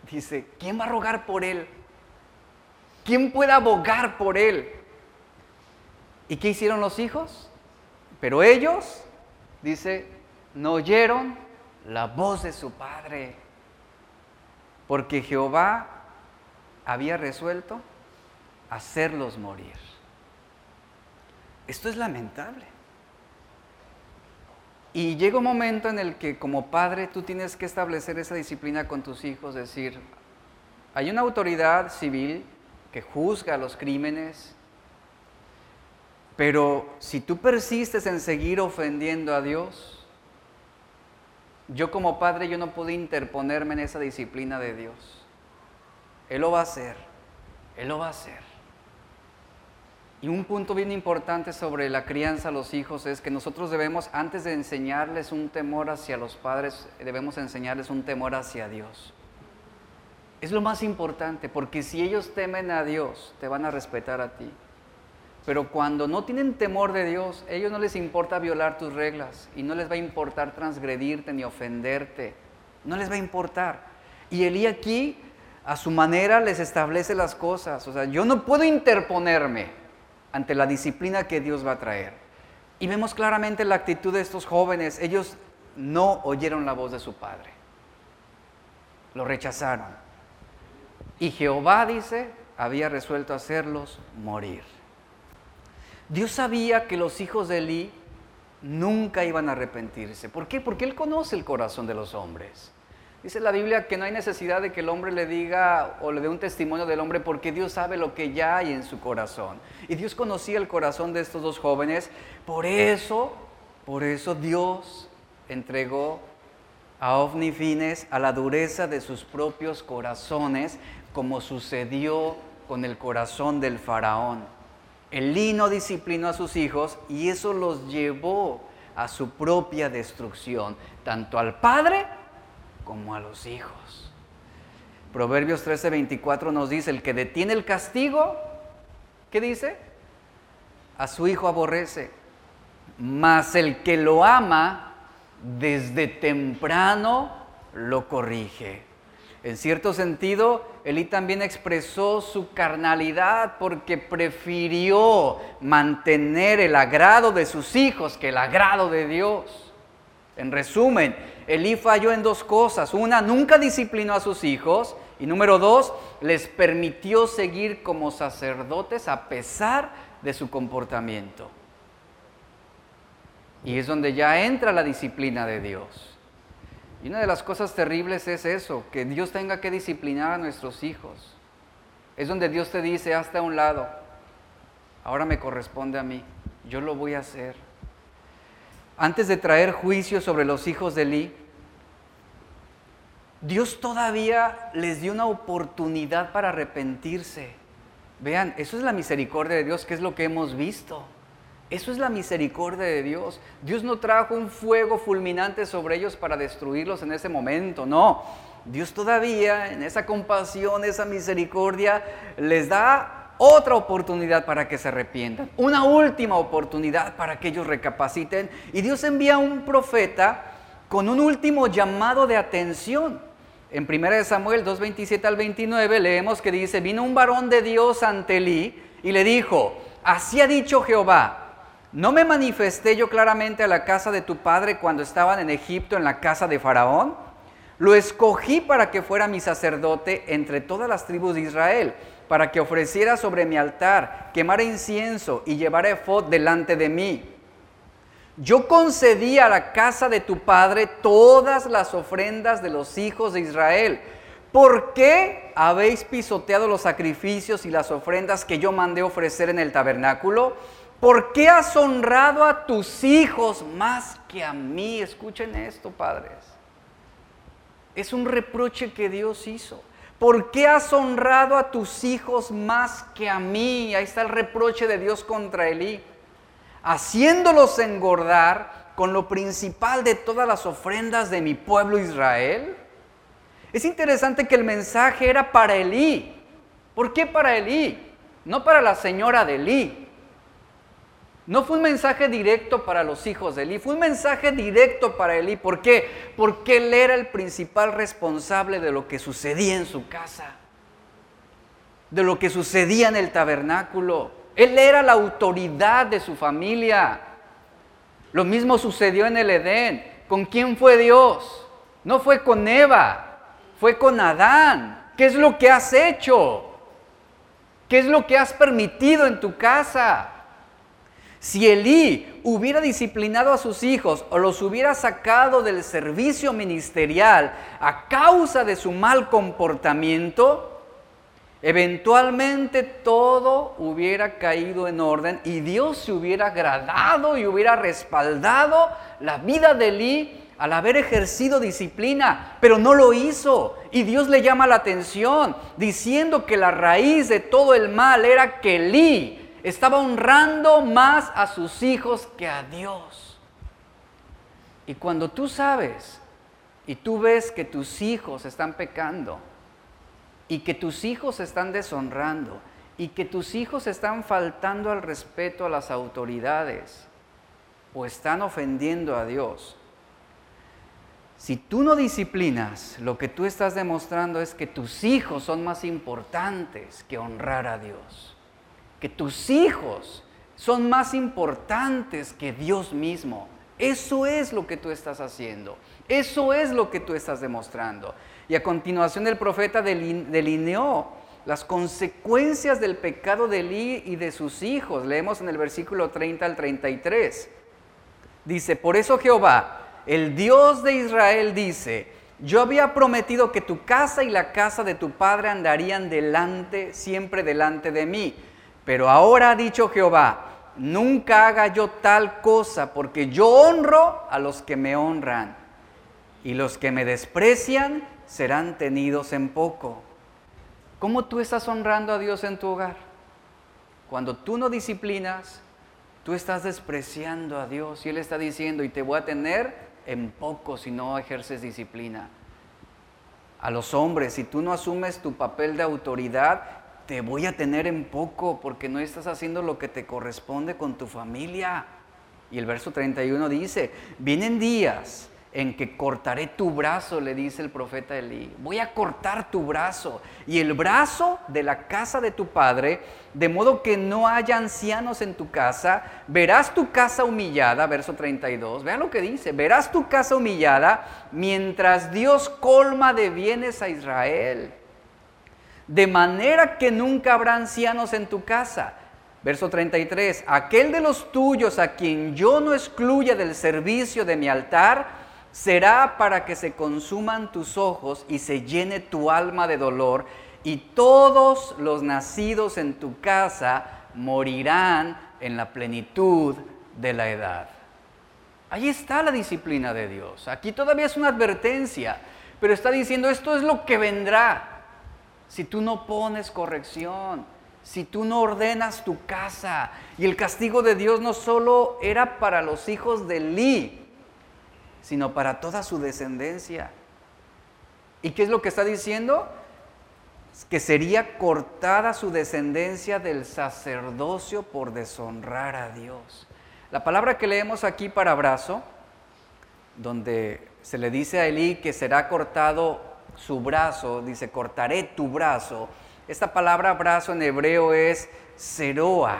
dice, ¿quién va a rogar por él? ¿Quién puede abogar por él? ¿Y qué hicieron los hijos? Pero ellos, dice, no oyeron la voz de su padre, porque Jehová había resuelto hacerlos morir. Esto es lamentable. Y llega un momento en el que como padre tú tienes que establecer esa disciplina con tus hijos, decir, hay una autoridad civil que juzga los crímenes, pero si tú persistes en seguir ofendiendo a Dios, yo como padre yo no puedo interponerme en esa disciplina de Dios. Él lo va a hacer. Él lo va a hacer. Y un punto bien importante sobre la crianza a los hijos es que nosotros debemos, antes de enseñarles un temor hacia los padres, debemos enseñarles un temor hacia Dios. Es lo más importante, porque si ellos temen a Dios, te van a respetar a ti. Pero cuando no tienen temor de Dios, a ellos no les importa violar tus reglas y no les va a importar transgredirte ni ofenderte. No les va a importar. Y Elí aquí, a su manera, les establece las cosas. O sea, yo no puedo interponerme ante la disciplina que Dios va a traer. Y vemos claramente la actitud de estos jóvenes. Ellos no oyeron la voz de su padre. Lo rechazaron. Y Jehová, dice, había resuelto hacerlos morir. Dios sabía que los hijos de Elí nunca iban a arrepentirse. ¿Por qué? Porque Él conoce el corazón de los hombres. Dice la Biblia que no hay necesidad de que el hombre le diga o le dé un testimonio del hombre porque Dios sabe lo que ya hay en su corazón. Y Dios conocía el corazón de estos dos jóvenes. Por eso, por eso Dios entregó a Ofni Fines a la dureza de sus propios corazones, como sucedió con el corazón del faraón. El lino disciplinó a sus hijos y eso los llevó a su propia destrucción, tanto al padre como a los hijos. Proverbios 13:24 nos dice, el que detiene el castigo, ¿qué dice? A su hijo aborrece, mas el que lo ama desde temprano lo corrige. En cierto sentido, Elí también expresó su carnalidad porque prefirió mantener el agrado de sus hijos que el agrado de Dios. En resumen, Elí falló en dos cosas. Una, nunca disciplinó a sus hijos. Y número dos, les permitió seguir como sacerdotes a pesar de su comportamiento. Y es donde ya entra la disciplina de Dios. Y una de las cosas terribles es eso, que Dios tenga que disciplinar a nuestros hijos. Es donde Dios te dice, hasta a un lado, ahora me corresponde a mí, yo lo voy a hacer. Antes de traer juicio sobre los hijos de Eli, Dios todavía les dio una oportunidad para arrepentirse. Vean, eso es la misericordia de Dios, que es lo que hemos visto. Eso es la misericordia de Dios. Dios no trajo un fuego fulminante sobre ellos para destruirlos en ese momento, no. Dios todavía en esa compasión, esa misericordia, les da otra oportunidad para que se arrepientan, una última oportunidad para que ellos recapaciten. Y Dios envía un profeta con un último llamado de atención. En 1 Samuel 2.27 al 29 leemos que dice, vino un varón de Dios ante Elí y le dijo, así ha dicho Jehová, ¿No me manifesté yo claramente a la casa de tu padre cuando estaban en Egipto en la casa de Faraón? Lo escogí para que fuera mi sacerdote entre todas las tribus de Israel, para que ofreciera sobre mi altar, quemara incienso y llevara efod delante de mí. Yo concedí a la casa de tu padre todas las ofrendas de los hijos de Israel. ¿Por qué habéis pisoteado los sacrificios y las ofrendas que yo mandé ofrecer en el tabernáculo? ¿Por qué has honrado a tus hijos más que a mí? Escuchen esto, padres. Es un reproche que Dios hizo. ¿Por qué has honrado a tus hijos más que a mí? Ahí está el reproche de Dios contra Elí. Haciéndolos engordar con lo principal de todas las ofrendas de mi pueblo Israel. Es interesante que el mensaje era para Elí. ¿Por qué para Elí? No para la señora de Elí. No fue un mensaje directo para los hijos de Elí, fue un mensaje directo para Elí. ¿Por qué? Porque él era el principal responsable de lo que sucedía en su casa, de lo que sucedía en el tabernáculo. Él era la autoridad de su familia. Lo mismo sucedió en el Edén. ¿Con quién fue Dios? No fue con Eva, fue con Adán. ¿Qué es lo que has hecho? ¿Qué es lo que has permitido en tu casa? Si Elí hubiera disciplinado a sus hijos o los hubiera sacado del servicio ministerial a causa de su mal comportamiento, eventualmente todo hubiera caído en orden y Dios se hubiera agradado y hubiera respaldado la vida de Elí al haber ejercido disciplina, pero no lo hizo. Y Dios le llama la atención diciendo que la raíz de todo el mal era que Elí estaba honrando más a sus hijos que a Dios. Y cuando tú sabes y tú ves que tus hijos están pecando, y que tus hijos están deshonrando y que tus hijos están faltando al respeto a las autoridades o están ofendiendo a Dios, si tú no disciplinas, lo que tú estás demostrando es que tus hijos son más importantes que honrar a Dios. Que tus hijos son más importantes que Dios mismo. Eso es lo que tú estás haciendo. Eso es lo que tú estás demostrando. Y a continuación el profeta delineó las consecuencias del pecado de Elí y de sus hijos. Leemos en el versículo 30 al 33. Dice, por eso Jehová, el Dios de Israel dice, yo había prometido que tu casa y la casa de tu padre andarían delante, siempre delante de mí. Pero ahora ha dicho Jehová, nunca haga yo tal cosa, porque yo honro a los que me honran, y los que me desprecian serán tenidos en poco. ¿Cómo tú estás honrando a Dios en tu hogar? Cuando tú no disciplinas, tú estás despreciando a Dios y Él está diciendo, y te voy a tener en poco si no ejerces disciplina. A los hombres, si tú no asumes tu papel de autoridad, te voy a tener en poco porque no estás haciendo lo que te corresponde con tu familia. Y el verso 31 dice, vienen días en que cortaré tu brazo, le dice el profeta Elí. Voy a cortar tu brazo y el brazo de la casa de tu padre, de modo que no haya ancianos en tu casa. Verás tu casa humillada, verso 32. Vean lo que dice, verás tu casa humillada mientras Dios colma de bienes a Israel. De manera que nunca habrá ancianos en tu casa. Verso 33, aquel de los tuyos a quien yo no excluya del servicio de mi altar, será para que se consuman tus ojos y se llene tu alma de dolor, y todos los nacidos en tu casa morirán en la plenitud de la edad. Ahí está la disciplina de Dios. Aquí todavía es una advertencia, pero está diciendo esto es lo que vendrá si tú no pones corrección, si tú no ordenas tu casa. Y el castigo de Dios no solo era para los hijos de Li, sino para toda su descendencia. ¿Y qué es lo que está diciendo? Que sería cortada su descendencia del sacerdocio por deshonrar a Dios. La palabra que leemos aquí para brazo, donde se le dice a Elí que será cortado su brazo, dice, cortaré tu brazo. Esta palabra brazo en hebreo es seroa,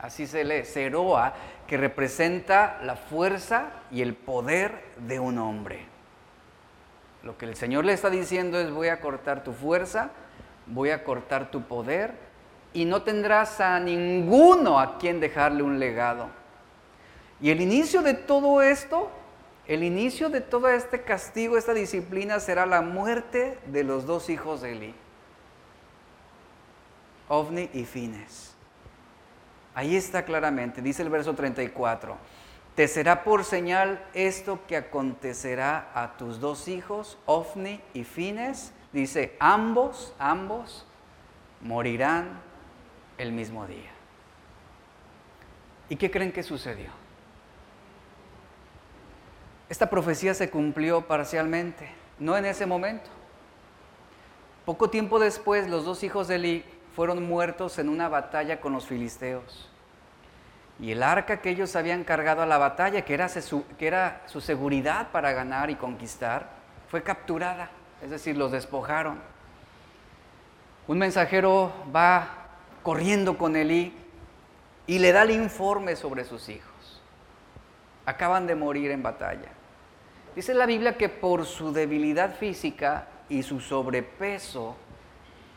así se lee, seroa, que representa la fuerza y el poder de un hombre. Lo que el Señor le está diciendo es voy a cortar tu fuerza, voy a cortar tu poder y no tendrás a ninguno a quien dejarle un legado. Y el inicio de todo esto, el inicio de todo este castigo, esta disciplina será la muerte de los dos hijos de Eli, Ovni y Fines. Ahí está claramente, dice el verso 34. Te será por señal esto que acontecerá a tus dos hijos, Ofni y Fines. Dice, ambos, ambos morirán el mismo día. ¿Y qué creen que sucedió? Esta profecía se cumplió parcialmente, no en ese momento. Poco tiempo después, los dos hijos de Eli fueron muertos en una batalla con los filisteos. Y el arca que ellos habían cargado a la batalla, que era, su, que era su seguridad para ganar y conquistar, fue capturada, es decir, los despojaron. Un mensajero va corriendo con Elí y le da el informe sobre sus hijos. Acaban de morir en batalla. Dice la Biblia que por su debilidad física y su sobrepeso,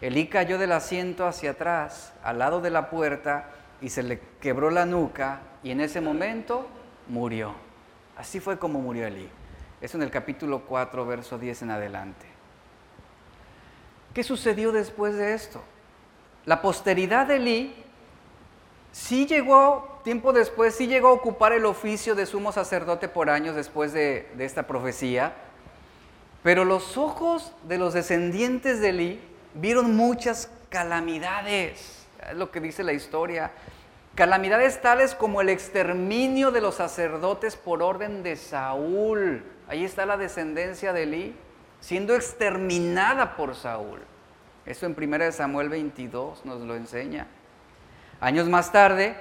Elí cayó del asiento hacia atrás, al lado de la puerta, y se le quebró la nuca, y en ese momento murió. Así fue como murió Elí. Es en el capítulo 4, verso 10 en adelante. ¿Qué sucedió después de esto? La posteridad de Elí sí llegó, tiempo después, sí llegó a ocupar el oficio de sumo sacerdote por años después de, esta profecía, pero los ojos de los descendientes de Elí vieron muchas calamidades, es lo que dice la historia. Calamidades tales como el exterminio de los sacerdotes por orden de Saúl. Ahí está la descendencia de Elí, siendo exterminada por Saúl. Esto en 1 Samuel 22 nos lo enseña. Años más tarde,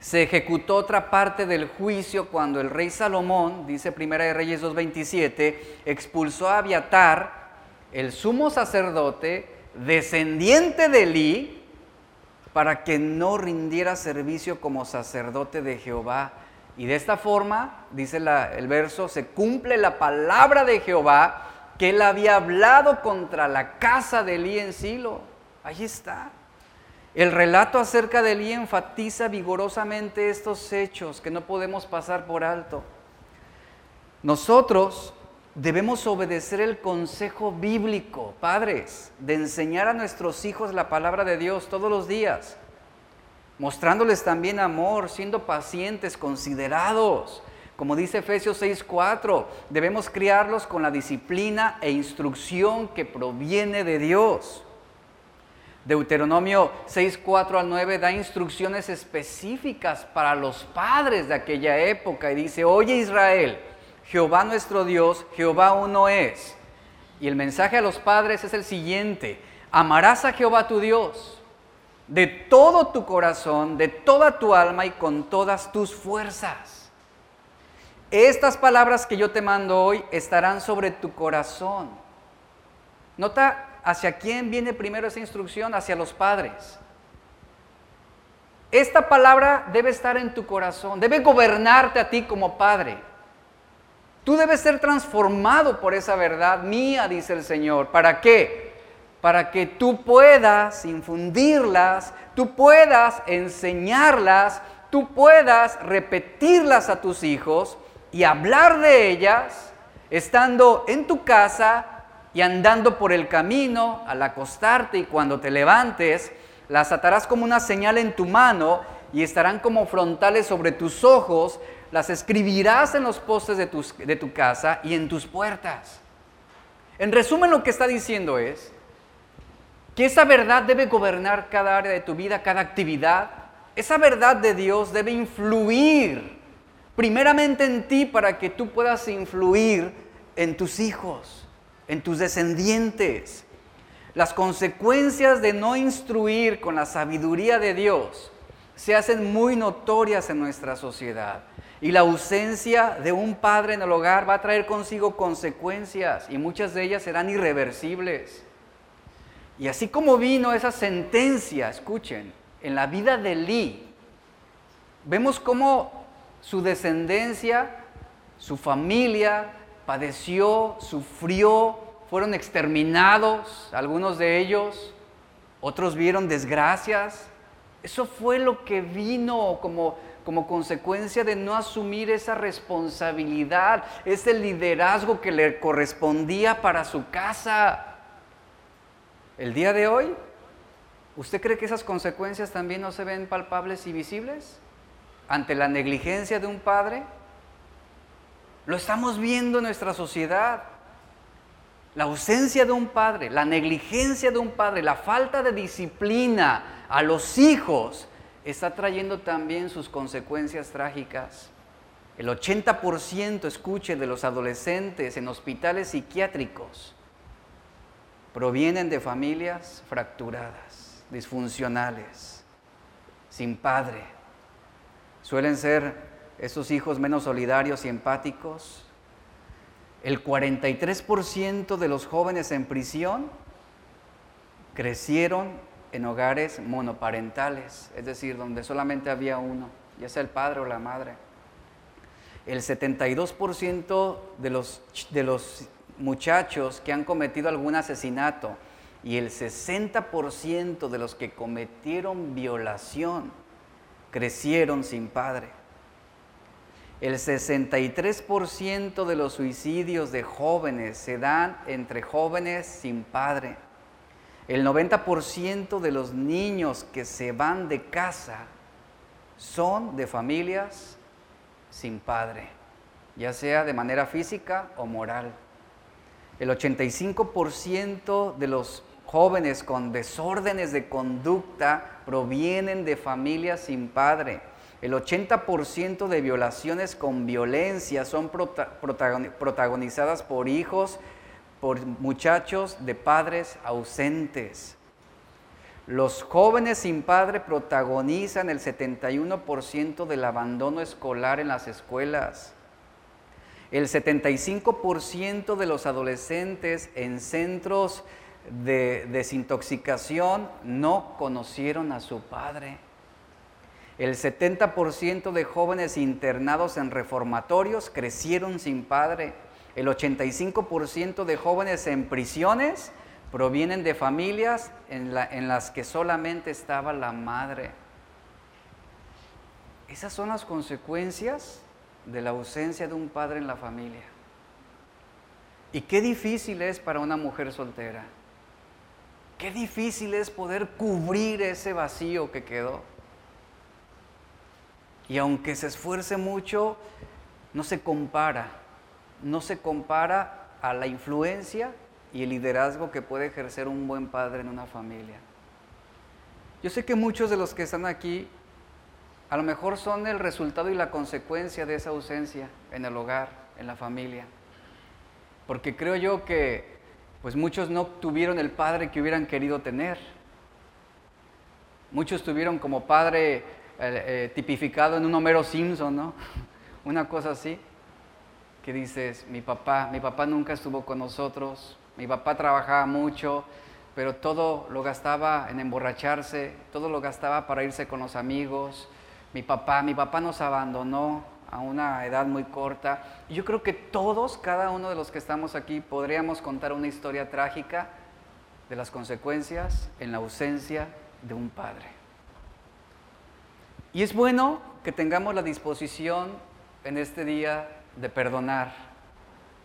se ejecutó otra parte del juicio cuando el rey Salomón, dice Primera de Reyes 2.27, expulsó a Abiatar, el sumo sacerdote, descendiente de Elí, para que no rindiera servicio como sacerdote de Jehová. Y de esta forma, dice el verso, se cumple la palabra de Jehová que él había hablado contra la casa de Elí en Silo. Ahí está. El relato acerca de Elí enfatiza vigorosamente estos hechos que no podemos pasar por alto. Nosotros debemos obedecer el consejo bíblico, padres, de enseñar a nuestros hijos la palabra de Dios todos los días, mostrándoles también amor, siendo pacientes, considerados. Como dice Efesios 6:4, debemos criarlos con la disciplina e instrucción que proviene de Dios. Deuteronomio 6, 4 al 9 da instrucciones específicas para los padres de aquella época y dice, oye Israel, Jehová nuestro Dios, Jehová uno es. Y el mensaje a los padres es el siguiente, amarás a Jehová tu Dios de todo tu corazón, de toda tu alma y con todas tus fuerzas. Estas palabras que yo te mando hoy estarán sobre tu corazón. Nota ¿hacia quién viene primero esa instrucción? Hacia los padres. Esta palabra debe estar en tu corazón, debe gobernarte a ti como padre. Tú debes ser transformado por esa verdad mía, dice el Señor. ¿Para qué? Para que tú puedas infundirlas, tú puedas enseñarlas, tú puedas repetirlas a tus hijos y hablar de ellas estando en tu casa, y andando por el camino, al acostarte y cuando te levantes, las atarás como una señal en tu mano y estarán como frontales sobre tus ojos, las escribirás en los postes de, tu casa y en tus puertas. En resumen, lo que está diciendo es que esa verdad debe gobernar cada área de tu vida, cada actividad. Esa verdad de Dios debe influir primeramente en ti para que tú puedas influir en tus hijos en tus descendientes. Las consecuencias de no instruir con la sabiduría de Dios se hacen muy notorias en nuestra sociedad. Y la ausencia de un padre en el hogar va a traer consigo consecuencias y muchas de ellas serán irreversibles. Y así como vino esa sentencia, escuchen, en la vida de Lee, vemos cómo su descendencia, su familia, padeció, sufrió, fueron exterminados, algunos de ellos, otros vieron desgracias. Eso fue lo que vino como, como consecuencia de no asumir esa responsabilidad, ese liderazgo que le correspondía para su casa. El día de hoy, ¿usted cree que esas consecuencias también no se ven palpables y visibles ante la negligencia de un padre? Lo estamos viendo en nuestra sociedad. La ausencia de un padre, la negligencia de un padre, la falta de disciplina a los hijos está trayendo también sus consecuencias trágicas. El 80%, escuche, de los adolescentes en hospitales psiquiátricos provienen de familias fracturadas, disfuncionales, sin padre. Suelen ser esos hijos menos solidarios y empáticos. El 43% de los jóvenes en prisión crecieron en hogares monoparentales, es decir, donde solamente había uno, ya sea el padre o la madre. El 72% de los, de los muchachos que han cometido algún asesinato y el 60% de los que cometieron violación crecieron sin padre. El 63% de los suicidios de jóvenes se dan entre jóvenes sin padre. El 90% de los niños que se van de casa son de familias sin padre, ya sea de manera física o moral. El 85% de los jóvenes con desórdenes de conducta provienen de familias sin padre. El 80% de violaciones con violencia son protagonizadas por hijos por muchachos de padres ausentes. Los jóvenes sin padre protagonizan el 71% del abandono escolar en las escuelas. El 75% de los adolescentes en centros de desintoxicación no conocieron a su padre. El 70% de jóvenes internados en reformatorios crecieron sin padre. El 85% de jóvenes en prisiones provienen de familias en, en, las que solamente estaba la madre. Esas son las consecuencias de la ausencia de un padre en la familia. Y qué difícil es para una mujer soltera. Qué difícil es poder cubrir ese vacío que quedó. Y aunque se esfuerce mucho, no se compara, no se compara a la influencia y el liderazgo que puede ejercer un buen padre en una familia. Yo sé que muchos de los que están aquí a lo mejor son el resultado y la consecuencia de esa ausencia en el hogar, en la familia. Porque creo yo que pues muchos no tuvieron el padre que hubieran querido tener. Muchos tuvieron como padre eh, tipificado en un Homero Simpson, ¿no? *laughs* Una cosa así, que dices, mi papá, mi papá nunca estuvo con nosotros, mi papá trabajaba mucho, pero todo lo gastaba en emborracharse, todo lo gastaba para irse con los amigos. Mi papá, mi papá nos abandonó a una edad muy corta. Yo creo que todos, cada uno de los que estamos aquí, podríamos contar una historia trágica de las consecuencias en la ausencia de un padre. Y es bueno que tengamos la disposición en este día de perdonar,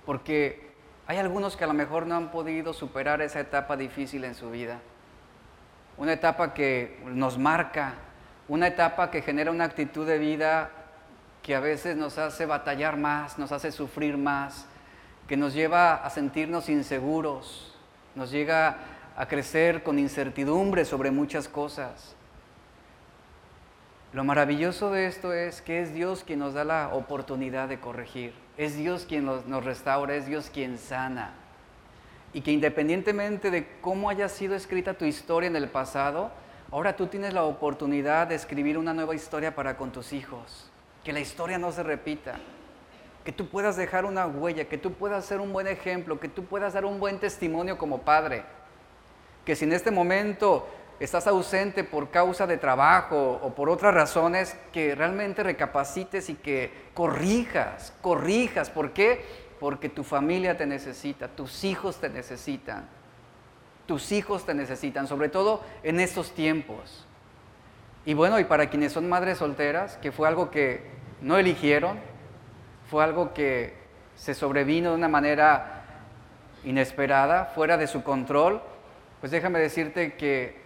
porque hay algunos que a lo mejor no han podido superar esa etapa difícil en su vida. Una etapa que nos marca, una etapa que genera una actitud de vida que a veces nos hace batallar más, nos hace sufrir más, que nos lleva a sentirnos inseguros, nos llega a crecer con incertidumbre sobre muchas cosas. Lo maravilloso de esto es que es Dios quien nos da la oportunidad de corregir, es Dios quien nos, restaura, es Dios quien sana. Y que independientemente de cómo haya sido escrita tu historia en el pasado, ahora tú tienes la oportunidad de escribir una nueva historia para con tus hijos. Que la historia no se repita. Que tú puedas dejar una huella, que tú puedas ser un buen ejemplo, que tú puedas dar un buen testimonio como padre. Que si en este momento estás ausente por causa de trabajo o por otras razones, que realmente recapacites y que corrijas, corrijas. ¿Por qué? Porque tu familia te necesita, tus hijos te necesitan, tus hijos te necesitan, sobre todo en estos tiempos. Y bueno, y para quienes son madres solteras, que fue algo que no eligieron, fue algo que se sobrevino de una manera inesperada, fuera de su control, pues déjame decirte que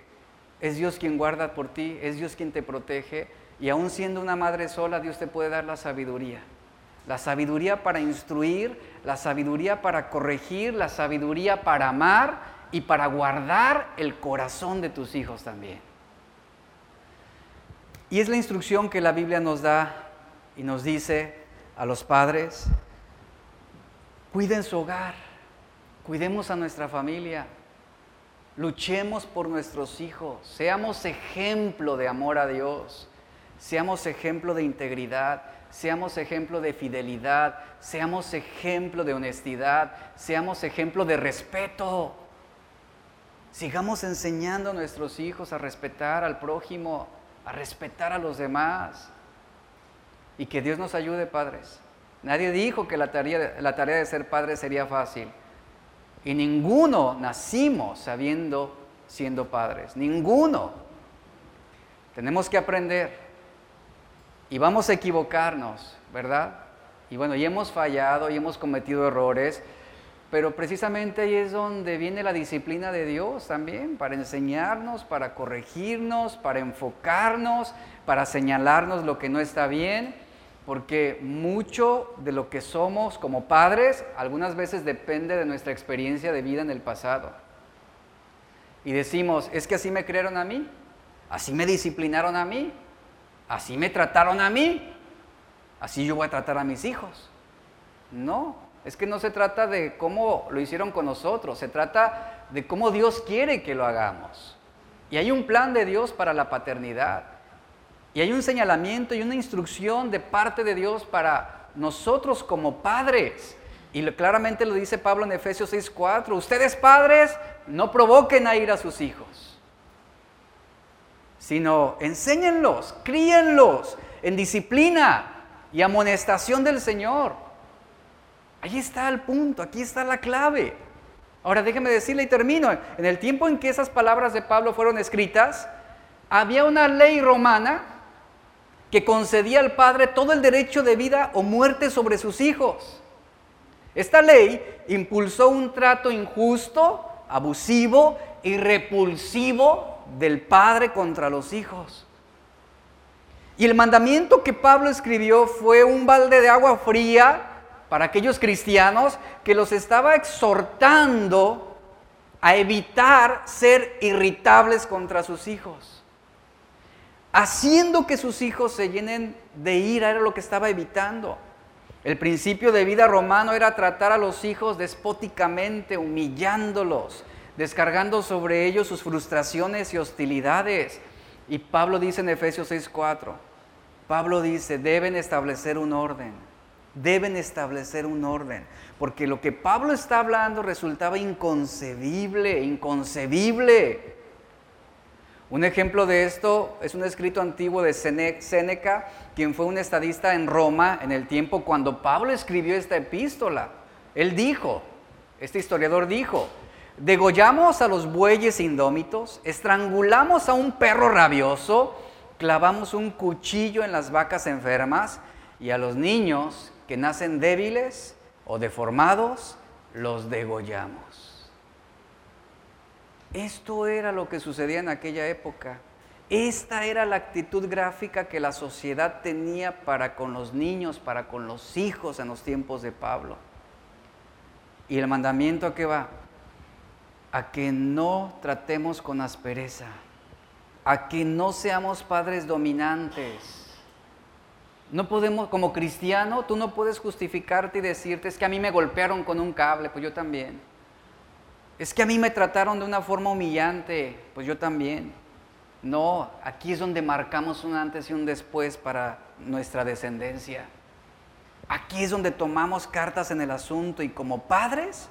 es Dios quien guarda por ti, es Dios quien te protege y aún siendo una madre sola, Dios te puede dar la sabiduría. La sabiduría para instruir, la sabiduría para corregir, la sabiduría para amar y para guardar el corazón de tus hijos también. Y es la instrucción que la Biblia nos da y nos dice a los padres, cuiden su hogar, cuidemos a nuestra familia, Luchemos por nuestros hijos, seamos ejemplo de amor a Dios, seamos ejemplo de integridad, seamos ejemplo de fidelidad, seamos ejemplo de honestidad, seamos ejemplo de respeto. Sigamos enseñando a nuestros hijos a respetar al prójimo, a respetar a los demás. Y que Dios nos ayude, padres. Nadie dijo que la tarea, la tarea de ser padre sería fácil. Y ninguno nacimos sabiendo siendo padres, ninguno. Tenemos que aprender y vamos a equivocarnos, ¿verdad? Y bueno, y hemos fallado y hemos cometido errores, pero precisamente ahí es donde viene la disciplina de Dios también, para enseñarnos, para corregirnos, para enfocarnos, para señalarnos lo que no está bien porque mucho de lo que somos como padres algunas veces depende de nuestra experiencia de vida en el pasado. Y decimos, es que así me crearon a mí, así me disciplinaron a mí, así me trataron a mí, así yo voy a tratar a mis hijos. No, Es que no se trata de cómo lo hicieron con nosotros, se trata de cómo Dios quiere que lo hagamos. Y hay un plan de Dios para la paternidad. Y hay un señalamiento y una instrucción de parte de Dios para nosotros como padres. Y claramente lo dice Pablo en Efesios 6:4. Ustedes padres no provoquen a ir a sus hijos, sino enséñenlos, críenlos en disciplina y amonestación del Señor. Ahí está el punto, aquí está la clave. Ahora déjeme decirle y termino. En el tiempo en que esas palabras de Pablo fueron escritas, había una ley romana que concedía al padre todo el derecho de vida o muerte sobre sus hijos. Esta ley impulsó un trato injusto, abusivo y repulsivo del padre contra los hijos. Y el mandamiento que Pablo escribió fue un balde de agua fría para aquellos cristianos que los estaba exhortando a evitar ser irritables contra sus hijos. Haciendo que sus hijos se llenen de ira era lo que estaba evitando. El principio de vida romano era tratar a los hijos despóticamente, humillándolos, descargando sobre ellos sus frustraciones y hostilidades. Y Pablo dice en Efesios 6:4, Pablo dice, deben establecer un orden, deben establecer un orden, porque lo que Pablo está hablando resultaba inconcebible, inconcebible. Un ejemplo de esto es un escrito antiguo de Séneca, quien fue un estadista en Roma en el tiempo cuando Pablo escribió esta epístola. Él dijo, este historiador dijo, degollamos a los bueyes indómitos, estrangulamos a un perro rabioso, clavamos un cuchillo en las vacas enfermas y a los niños que nacen débiles o deformados, los degollamos. Esto era lo que sucedía en aquella época. Esta era la actitud gráfica que la sociedad tenía para con los niños, para con los hijos en los tiempos de Pablo. ¿Y el mandamiento a qué va? A que no tratemos con aspereza, a que no seamos padres dominantes. No podemos, como cristiano, tú no puedes justificarte y decirte, es que a mí me golpearon con un cable, pues yo también. Es que a mí me trataron de una forma humillante, pues yo también. No, aquí es donde marcamos un antes y un después para nuestra descendencia. Aquí es donde tomamos cartas en el asunto y como padres,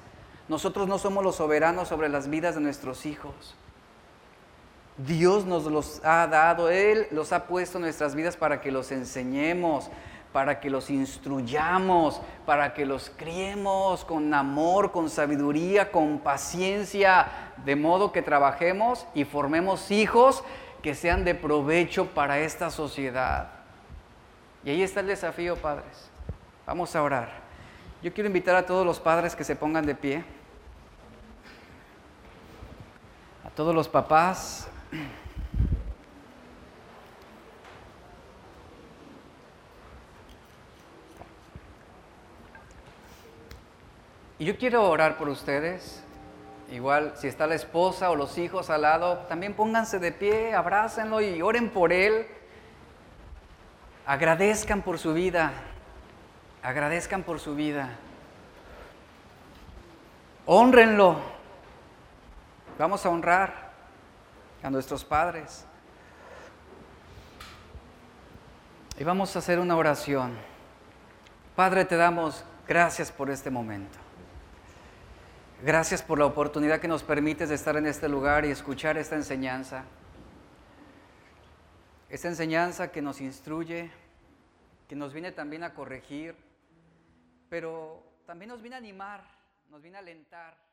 nosotros no somos los soberanos sobre las vidas de nuestros hijos. Dios nos los ha dado, Él los ha puesto en nuestras vidas para que los enseñemos, para que los instruyamos, para que los criemos con amor, con sabiduría, con paciencia, de modo que trabajemos y formemos hijos que sean de provecho para esta sociedad. Y ahí está el desafío, padres. Vamos a orar. Yo quiero invitar a todos los padres que se pongan de pie. A todos los papás. Y yo quiero orar por ustedes. Igual, si está la esposa o los hijos al lado, también pónganse de pie, abrácenlo y oren por él. Agradezcan por su vida. Agradezcan por su vida. Honrenlo. Vamos a honrar a nuestros padres. Y vamos a hacer una oración. Padre, te damos gracias por este momento. Gracias por la oportunidad que nos permites de estar en este lugar y escuchar esta enseñanza. Esta enseñanza que nos instruye, que nos viene también a corregir, pero también nos viene a animar, nos viene a alentar